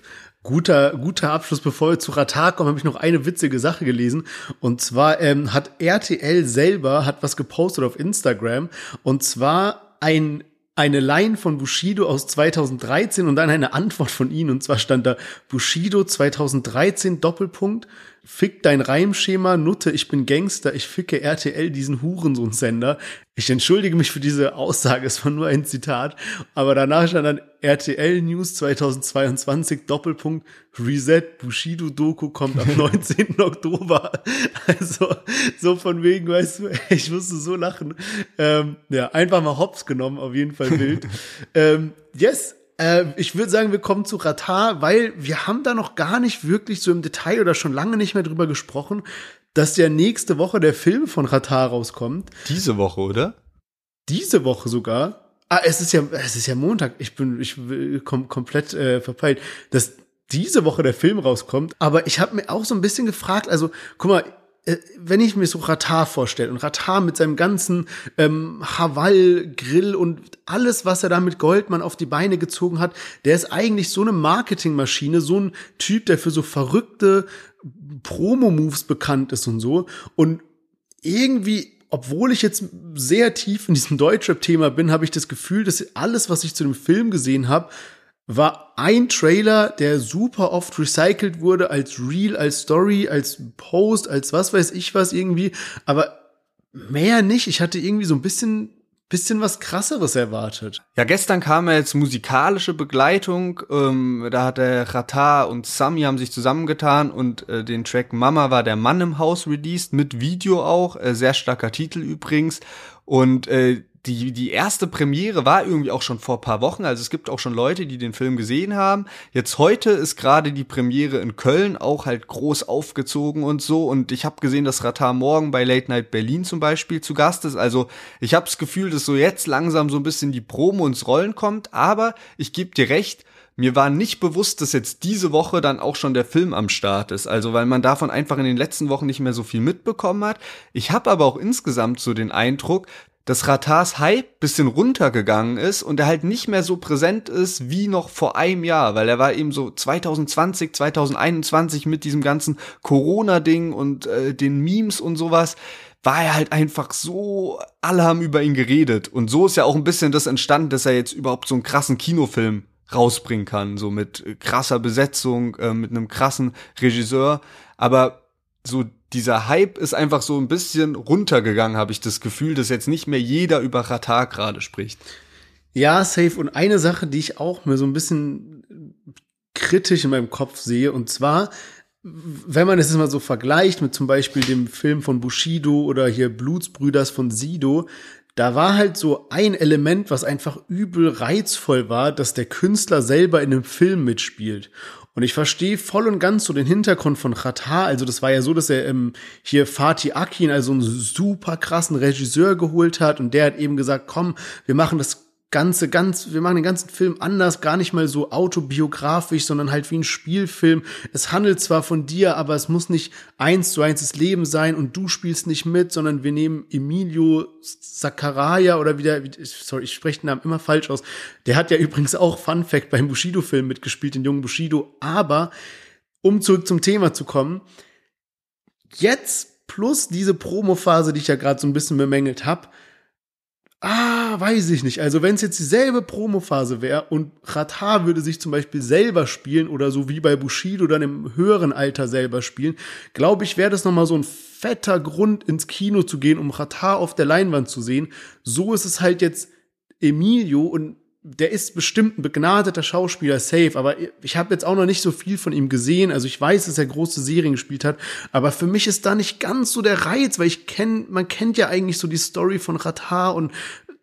Guter, guter Abschluss. Bevor wir zu Ratar kommen, habe ich noch eine witzige Sache gelesen. Und zwar ähm, hat RTL selber hat was gepostet auf Instagram. Und zwar ein eine Line von Bushido aus 2013 und dann eine Antwort von ihnen. Und zwar stand da Bushido 2013 Doppelpunkt Fick dein Reimschema, Nutte, ich bin Gangster, ich ficke RTL diesen Hurensohn-Sender. Ich entschuldige mich für diese Aussage, es war nur ein Zitat, aber danach stand dann RTL News 2022 Doppelpunkt Reset Bushido Doku kommt am *laughs* 19. Oktober. Also so von wegen, weißt du, *laughs* ich musste so lachen. Ähm, ja, einfach mal Hops genommen, auf jeden Fall wild. *laughs* ähm, yes, äh, ich würde sagen, wir kommen zu Ratar, weil wir haben da noch gar nicht wirklich so im Detail oder schon lange nicht mehr drüber gesprochen, dass ja nächste Woche der Film von Ratar rauskommt. Diese Woche, oder? Diese Woche sogar. Ah, es ist ja, es ist ja Montag. Ich bin, ich bin kom komplett äh, verpeilt, dass diese Woche der Film rauskommt. Aber ich habe mir auch so ein bisschen gefragt, also, guck mal, äh, wenn ich mir so Ratar vorstelle und Ratar mit seinem ganzen ähm, Haval-Grill und alles, was er da mit Goldmann auf die Beine gezogen hat, der ist eigentlich so eine Marketingmaschine, so ein Typ, der für so verrückte Promo-Moves bekannt ist und so. Und irgendwie obwohl ich jetzt sehr tief in diesem Deutschrap-Thema bin, habe ich das Gefühl, dass alles, was ich zu dem Film gesehen habe, war ein Trailer, der super oft recycelt wurde als Reel, als Story, als Post, als was weiß ich was irgendwie, aber mehr nicht. Ich hatte irgendwie so ein bisschen bisschen was krasseres erwartet. Ja, gestern kam ja jetzt musikalische Begleitung. Ähm, da hat der Rata und Sami haben sich zusammengetan und äh, den Track Mama war der Mann im Haus released mit Video auch. Äh, sehr starker Titel übrigens. Und äh, die, die erste Premiere war irgendwie auch schon vor paar Wochen. Also es gibt auch schon Leute, die den Film gesehen haben. Jetzt heute ist gerade die Premiere in Köln auch halt groß aufgezogen und so. Und ich habe gesehen, dass Ratar morgen bei Late Night Berlin zum Beispiel zu Gast ist. Also ich habe das Gefühl, dass so jetzt langsam so ein bisschen die Promo ins Rollen kommt. Aber ich gebe dir recht, mir war nicht bewusst, dass jetzt diese Woche dann auch schon der Film am Start ist. Also weil man davon einfach in den letzten Wochen nicht mehr so viel mitbekommen hat. Ich habe aber auch insgesamt so den Eindruck, dass Ratars Hype bisschen runtergegangen ist und er halt nicht mehr so präsent ist wie noch vor einem Jahr, weil er war eben so 2020, 2021 mit diesem ganzen Corona-Ding und äh, den Memes und sowas, war er halt einfach so, alle haben über ihn geredet. Und so ist ja auch ein bisschen das entstanden, dass er jetzt überhaupt so einen krassen Kinofilm rausbringen kann, so mit krasser Besetzung, äh, mit einem krassen Regisseur. Aber so dieser Hype ist einfach so ein bisschen runtergegangen, habe ich das Gefühl, dass jetzt nicht mehr jeder über Ratar gerade spricht. Ja, safe. Und eine Sache, die ich auch mir so ein bisschen kritisch in meinem Kopf sehe, und zwar, wenn man es jetzt mal so vergleicht mit zum Beispiel dem Film von Bushido oder hier Blutsbrüders von Sido, da war halt so ein Element, was einfach übel reizvoll war, dass der Künstler selber in einem Film mitspielt. Und ich verstehe voll und ganz so den Hintergrund von Qatar. Also das war ja so, dass er ähm, hier Fatih Akin, also einen super krassen Regisseur geholt hat und der hat eben gesagt, komm, wir machen das Ganze ganz, wir machen den ganzen Film anders, gar nicht mal so autobiografisch, sondern halt wie ein Spielfilm. Es handelt zwar von dir, aber es muss nicht eins zu eins das Leben sein und du spielst nicht mit, sondern wir nehmen Emilio Sakaraya oder wieder, sorry, ich spreche den Namen immer falsch aus. Der hat ja übrigens auch Fun Fact beim Bushido-Film mitgespielt, den jungen Bushido. Aber um zurück zum Thema zu kommen, jetzt plus diese Promophase, die ich ja gerade so ein bisschen bemängelt habe, Ah, weiß ich nicht. Also wenn es jetzt dieselbe Promophase wäre und Rata würde sich zum Beispiel selber spielen oder so wie bei Bushido dann im höheren Alter selber spielen, glaube ich, wäre das nochmal so ein fetter Grund ins Kino zu gehen, um Rata auf der Leinwand zu sehen. So ist es halt jetzt Emilio und der ist bestimmt ein begnadeter Schauspieler, safe, aber ich habe jetzt auch noch nicht so viel von ihm gesehen. Also ich weiß, dass er große Serien gespielt hat, aber für mich ist da nicht ganz so der Reiz, weil ich kenne, man kennt ja eigentlich so die Story von Ratar und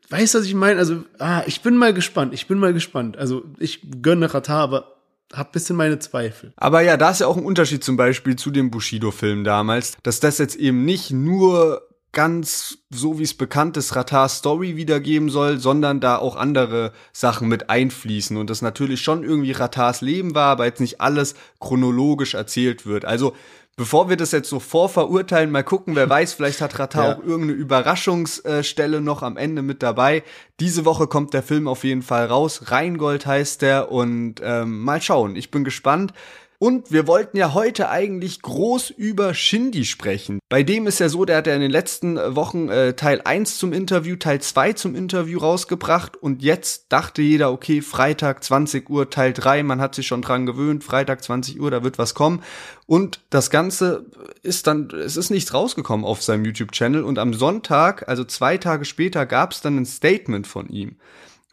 weißt du, was ich meine? Also, ah, ich bin mal gespannt, ich bin mal gespannt. Also ich gönne Ratar, aber hab bisschen meine Zweifel. Aber ja, da ist ja auch ein Unterschied zum Beispiel zu dem Bushido-Film damals, dass das jetzt eben nicht nur ganz so wie es bekannt ist, Ratar Story wiedergeben soll, sondern da auch andere Sachen mit einfließen und das natürlich schon irgendwie Ratars Leben war, aber jetzt nicht alles chronologisch erzählt wird. Also bevor wir das jetzt so vorverurteilen, mal gucken, wer weiß, vielleicht hat Ratar *laughs* ja. auch irgendeine Überraschungsstelle noch am Ende mit dabei. Diese Woche kommt der Film auf jeden Fall raus. Rheingold heißt der und ähm, mal schauen. Ich bin gespannt. Und wir wollten ja heute eigentlich groß über Shindy sprechen. Bei dem ist ja so, der hat ja in den letzten Wochen äh, Teil 1 zum Interview, Teil 2 zum Interview rausgebracht und jetzt dachte jeder, okay, Freitag 20 Uhr Teil 3, man hat sich schon dran gewöhnt, Freitag 20 Uhr, da wird was kommen. Und das Ganze ist dann, es ist nichts rausgekommen auf seinem YouTube-Channel und am Sonntag, also zwei Tage später, gab es dann ein Statement von ihm.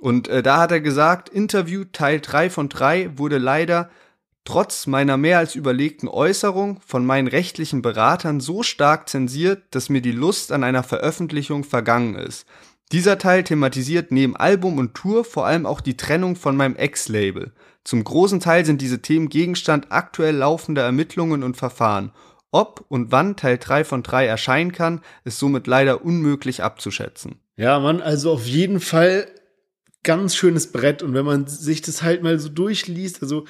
Und äh, da hat er gesagt, Interview Teil 3 von 3 wurde leider trotz meiner mehr als überlegten Äußerung von meinen rechtlichen Beratern so stark zensiert, dass mir die Lust an einer Veröffentlichung vergangen ist. Dieser Teil thematisiert neben Album und Tour vor allem auch die Trennung von meinem Ex-Label. Zum großen Teil sind diese Themen Gegenstand aktuell laufender Ermittlungen und Verfahren. Ob und wann Teil 3 von 3 erscheinen kann, ist somit leider unmöglich abzuschätzen. Ja, Mann, also auf jeden Fall ganz schönes Brett. Und wenn man sich das halt mal so durchliest, also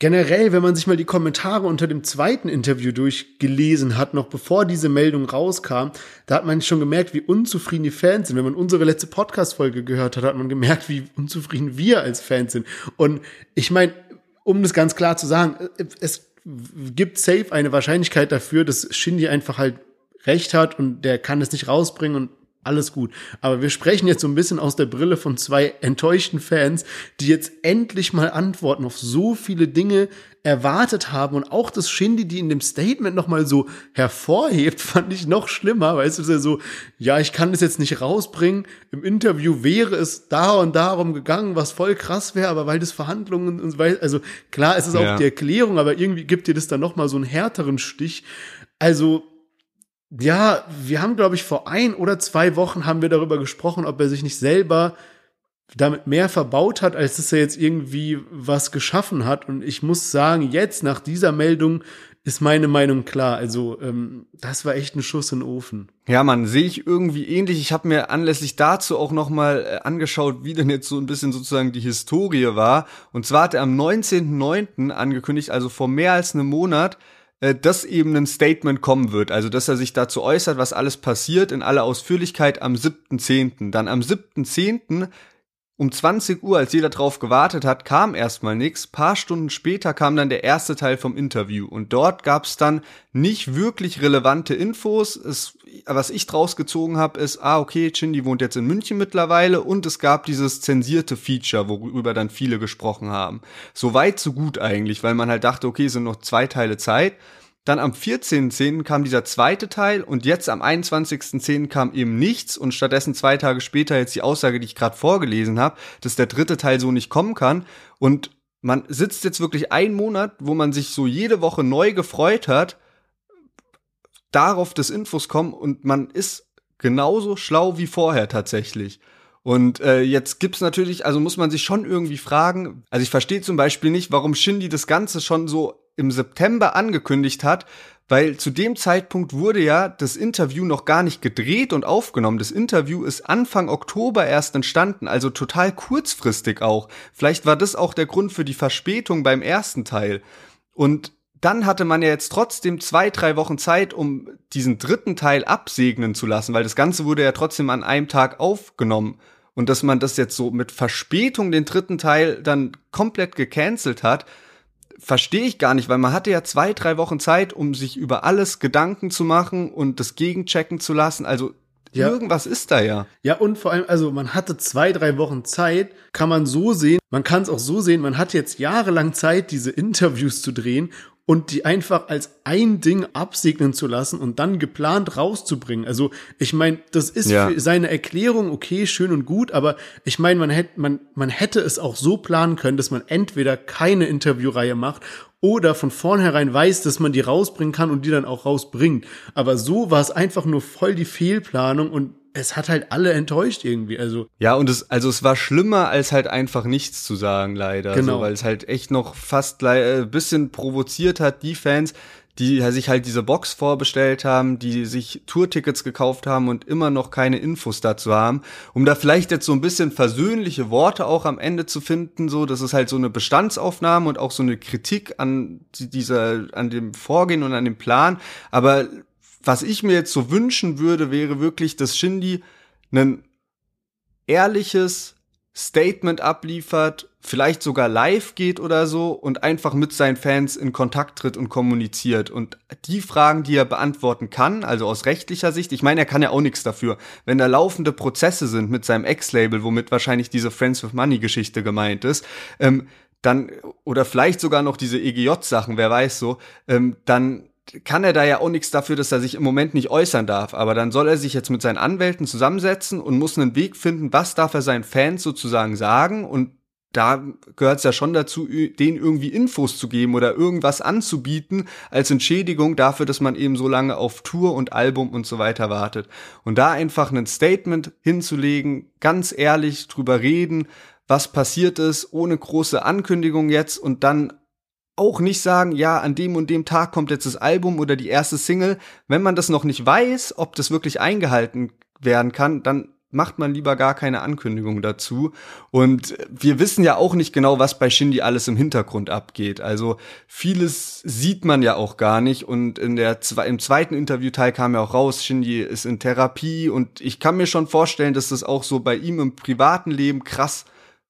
Generell, wenn man sich mal die Kommentare unter dem zweiten Interview durchgelesen hat, noch bevor diese Meldung rauskam, da hat man schon gemerkt, wie unzufrieden die Fans sind. Wenn man unsere letzte Podcast-Folge gehört hat, hat man gemerkt, wie unzufrieden wir als Fans sind. Und ich meine, um das ganz klar zu sagen, es gibt safe eine Wahrscheinlichkeit dafür, dass Shindy einfach halt recht hat und der kann es nicht rausbringen und alles gut. Aber wir sprechen jetzt so ein bisschen aus der Brille von zwei enttäuschten Fans, die jetzt endlich mal Antworten auf so viele Dinge erwartet haben und auch das Shindy, die in dem Statement nochmal so hervorhebt, *laughs* fand ich noch schlimmer, weißt du, so, ja, ich kann das jetzt nicht rausbringen, im Interview wäre es da und darum gegangen, was voll krass wäre, aber weil das Verhandlungen und weil, also klar, es ist auch ja. die Erklärung, aber irgendwie gibt dir das dann nochmal so einen härteren Stich. Also, ja, wir haben, glaube ich, vor ein oder zwei Wochen haben wir darüber gesprochen, ob er sich nicht selber damit mehr verbaut hat, als dass er jetzt irgendwie was geschaffen hat. Und ich muss sagen, jetzt nach dieser Meldung ist meine Meinung klar. Also ähm, das war echt ein Schuss in den Ofen. Ja, man sehe ich irgendwie ähnlich. Ich habe mir anlässlich dazu auch noch mal äh, angeschaut, wie denn jetzt so ein bisschen sozusagen die Historie war. Und zwar hat er am 19.09. angekündigt, also vor mehr als einem Monat, dass eben ein Statement kommen wird, also dass er sich dazu äußert, was alles passiert in aller Ausführlichkeit am 7.10. Dann am 7.10. um 20 Uhr, als jeder drauf gewartet hat, kam erstmal nichts. Paar Stunden später kam dann der erste Teil vom Interview und dort gab es dann nicht wirklich relevante Infos. Es, was ich draus gezogen habe, ist, ah okay, Chindy wohnt jetzt in München mittlerweile und es gab dieses zensierte Feature, worüber dann viele gesprochen haben. So weit, so gut eigentlich, weil man halt dachte, okay, sind noch zwei Teile Zeit. Dann am 14.10. kam dieser zweite Teil und jetzt am 21.10. kam eben nichts und stattdessen zwei Tage später jetzt die Aussage, die ich gerade vorgelesen habe, dass der dritte Teil so nicht kommen kann. Und man sitzt jetzt wirklich einen Monat, wo man sich so jede Woche neu gefreut hat, darauf, dass Infos kommen und man ist genauso schlau wie vorher tatsächlich. Und äh, jetzt gibt's natürlich, also muss man sich schon irgendwie fragen, also ich verstehe zum Beispiel nicht, warum Shindy das Ganze schon so im September angekündigt hat, weil zu dem Zeitpunkt wurde ja das Interview noch gar nicht gedreht und aufgenommen. Das Interview ist Anfang Oktober erst entstanden, also total kurzfristig auch. Vielleicht war das auch der Grund für die Verspätung beim ersten Teil. Und dann hatte man ja jetzt trotzdem zwei, drei Wochen Zeit, um diesen dritten Teil absegnen zu lassen, weil das Ganze wurde ja trotzdem an einem Tag aufgenommen. Und dass man das jetzt so mit Verspätung den dritten Teil dann komplett gecancelt hat, verstehe ich gar nicht, weil man hatte ja zwei, drei Wochen Zeit, um sich über alles Gedanken zu machen und das gegenchecken zu lassen. Also ja. Irgendwas ist da ja. Ja, und vor allem, also man hatte zwei, drei Wochen Zeit, kann man so sehen. Man kann es auch so sehen, man hat jetzt jahrelang Zeit, diese Interviews zu drehen und die einfach als ein Ding absegnen zu lassen und dann geplant rauszubringen. Also ich meine, das ist ja. für seine Erklärung okay, schön und gut, aber ich meine, man hätte man man hätte es auch so planen können, dass man entweder keine Interviewreihe macht oder von vornherein weiß, dass man die rausbringen kann und die dann auch rausbringt. Aber so war es einfach nur voll die Fehlplanung und es hat halt alle enttäuscht irgendwie. Also ja, und es also es war schlimmer als halt einfach nichts zu sagen leider, genau, so, weil es halt echt noch fast äh, bisschen provoziert hat die Fans, die sich halt diese Box vorbestellt haben, die sich Tourtickets gekauft haben und immer noch keine Infos dazu haben, um da vielleicht jetzt so ein bisschen versöhnliche Worte auch am Ende zu finden, so, das ist halt so eine Bestandsaufnahme und auch so eine Kritik an dieser, an dem Vorgehen und an dem Plan, aber was ich mir jetzt so wünschen würde, wäre wirklich, dass Shindy ein ehrliches Statement abliefert, vielleicht sogar live geht oder so und einfach mit seinen Fans in Kontakt tritt und kommuniziert. Und die Fragen, die er beantworten kann, also aus rechtlicher Sicht, ich meine, er kann ja auch nichts dafür, wenn da laufende Prozesse sind mit seinem Ex-Label, womit wahrscheinlich diese Friends with Money-Geschichte gemeint ist, ähm, dann, oder vielleicht sogar noch diese EGJ-Sachen, wer weiß so, ähm, dann kann er da ja auch nichts dafür, dass er sich im Moment nicht äußern darf. Aber dann soll er sich jetzt mit seinen Anwälten zusammensetzen und muss einen Weg finden, was darf er seinen Fans sozusagen sagen. Und da gehört es ja schon dazu, denen irgendwie Infos zu geben oder irgendwas anzubieten als Entschädigung dafür, dass man eben so lange auf Tour und Album und so weiter wartet. Und da einfach ein Statement hinzulegen, ganz ehrlich drüber reden, was passiert ist, ohne große Ankündigung jetzt und dann auch nicht sagen, ja, an dem und dem Tag kommt jetzt das Album oder die erste Single. Wenn man das noch nicht weiß, ob das wirklich eingehalten werden kann, dann macht man lieber gar keine Ankündigung dazu. Und wir wissen ja auch nicht genau, was bei Shindy alles im Hintergrund abgeht. Also vieles sieht man ja auch gar nicht. Und in der, im zweiten Interviewteil kam ja auch raus, Shindy ist in Therapie. Und ich kann mir schon vorstellen, dass das auch so bei ihm im privaten Leben krass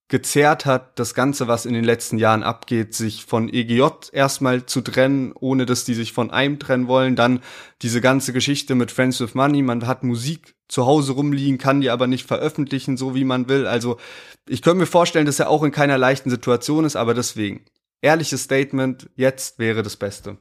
gezerrt hat, das Ganze, was in den letzten Jahren abgeht, sich von EGJ erstmal zu trennen, ohne dass die sich von einem trennen wollen. Dann diese ganze Geschichte mit Friends with Money. Man hat Musik zu Hause rumliegen, kann die aber nicht veröffentlichen, so wie man will. Also ich könnte mir vorstellen, dass er auch in keiner leichten Situation ist, aber deswegen. Ehrliches Statement, jetzt wäre das Beste.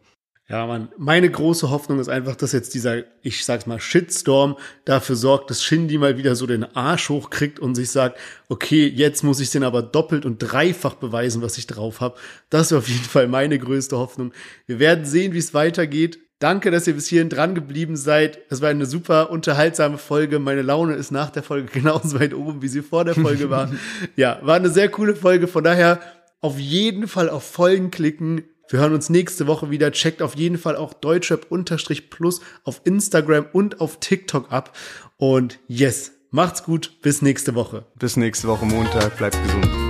Ja, man, meine große Hoffnung ist einfach, dass jetzt dieser, ich sag's mal, Shitstorm dafür sorgt, dass Shindy mal wieder so den Arsch hochkriegt und sich sagt, okay, jetzt muss ich den aber doppelt und dreifach beweisen, was ich drauf habe. Das ist auf jeden Fall meine größte Hoffnung. Wir werden sehen, wie es weitergeht. Danke, dass ihr bis hierhin dran geblieben seid. Es war eine super unterhaltsame Folge. Meine Laune ist nach der Folge *laughs* genauso weit oben, wie sie vor der Folge war. *laughs* ja, war eine sehr coole Folge. Von daher auf jeden Fall auf Folgen klicken wir hören uns nächste Woche wieder. Checkt auf jeden Fall auch Deutschrap-Plus auf Instagram und auf TikTok ab. Und yes, macht's gut. Bis nächste Woche. Bis nächste Woche Montag. Bleibt gesund.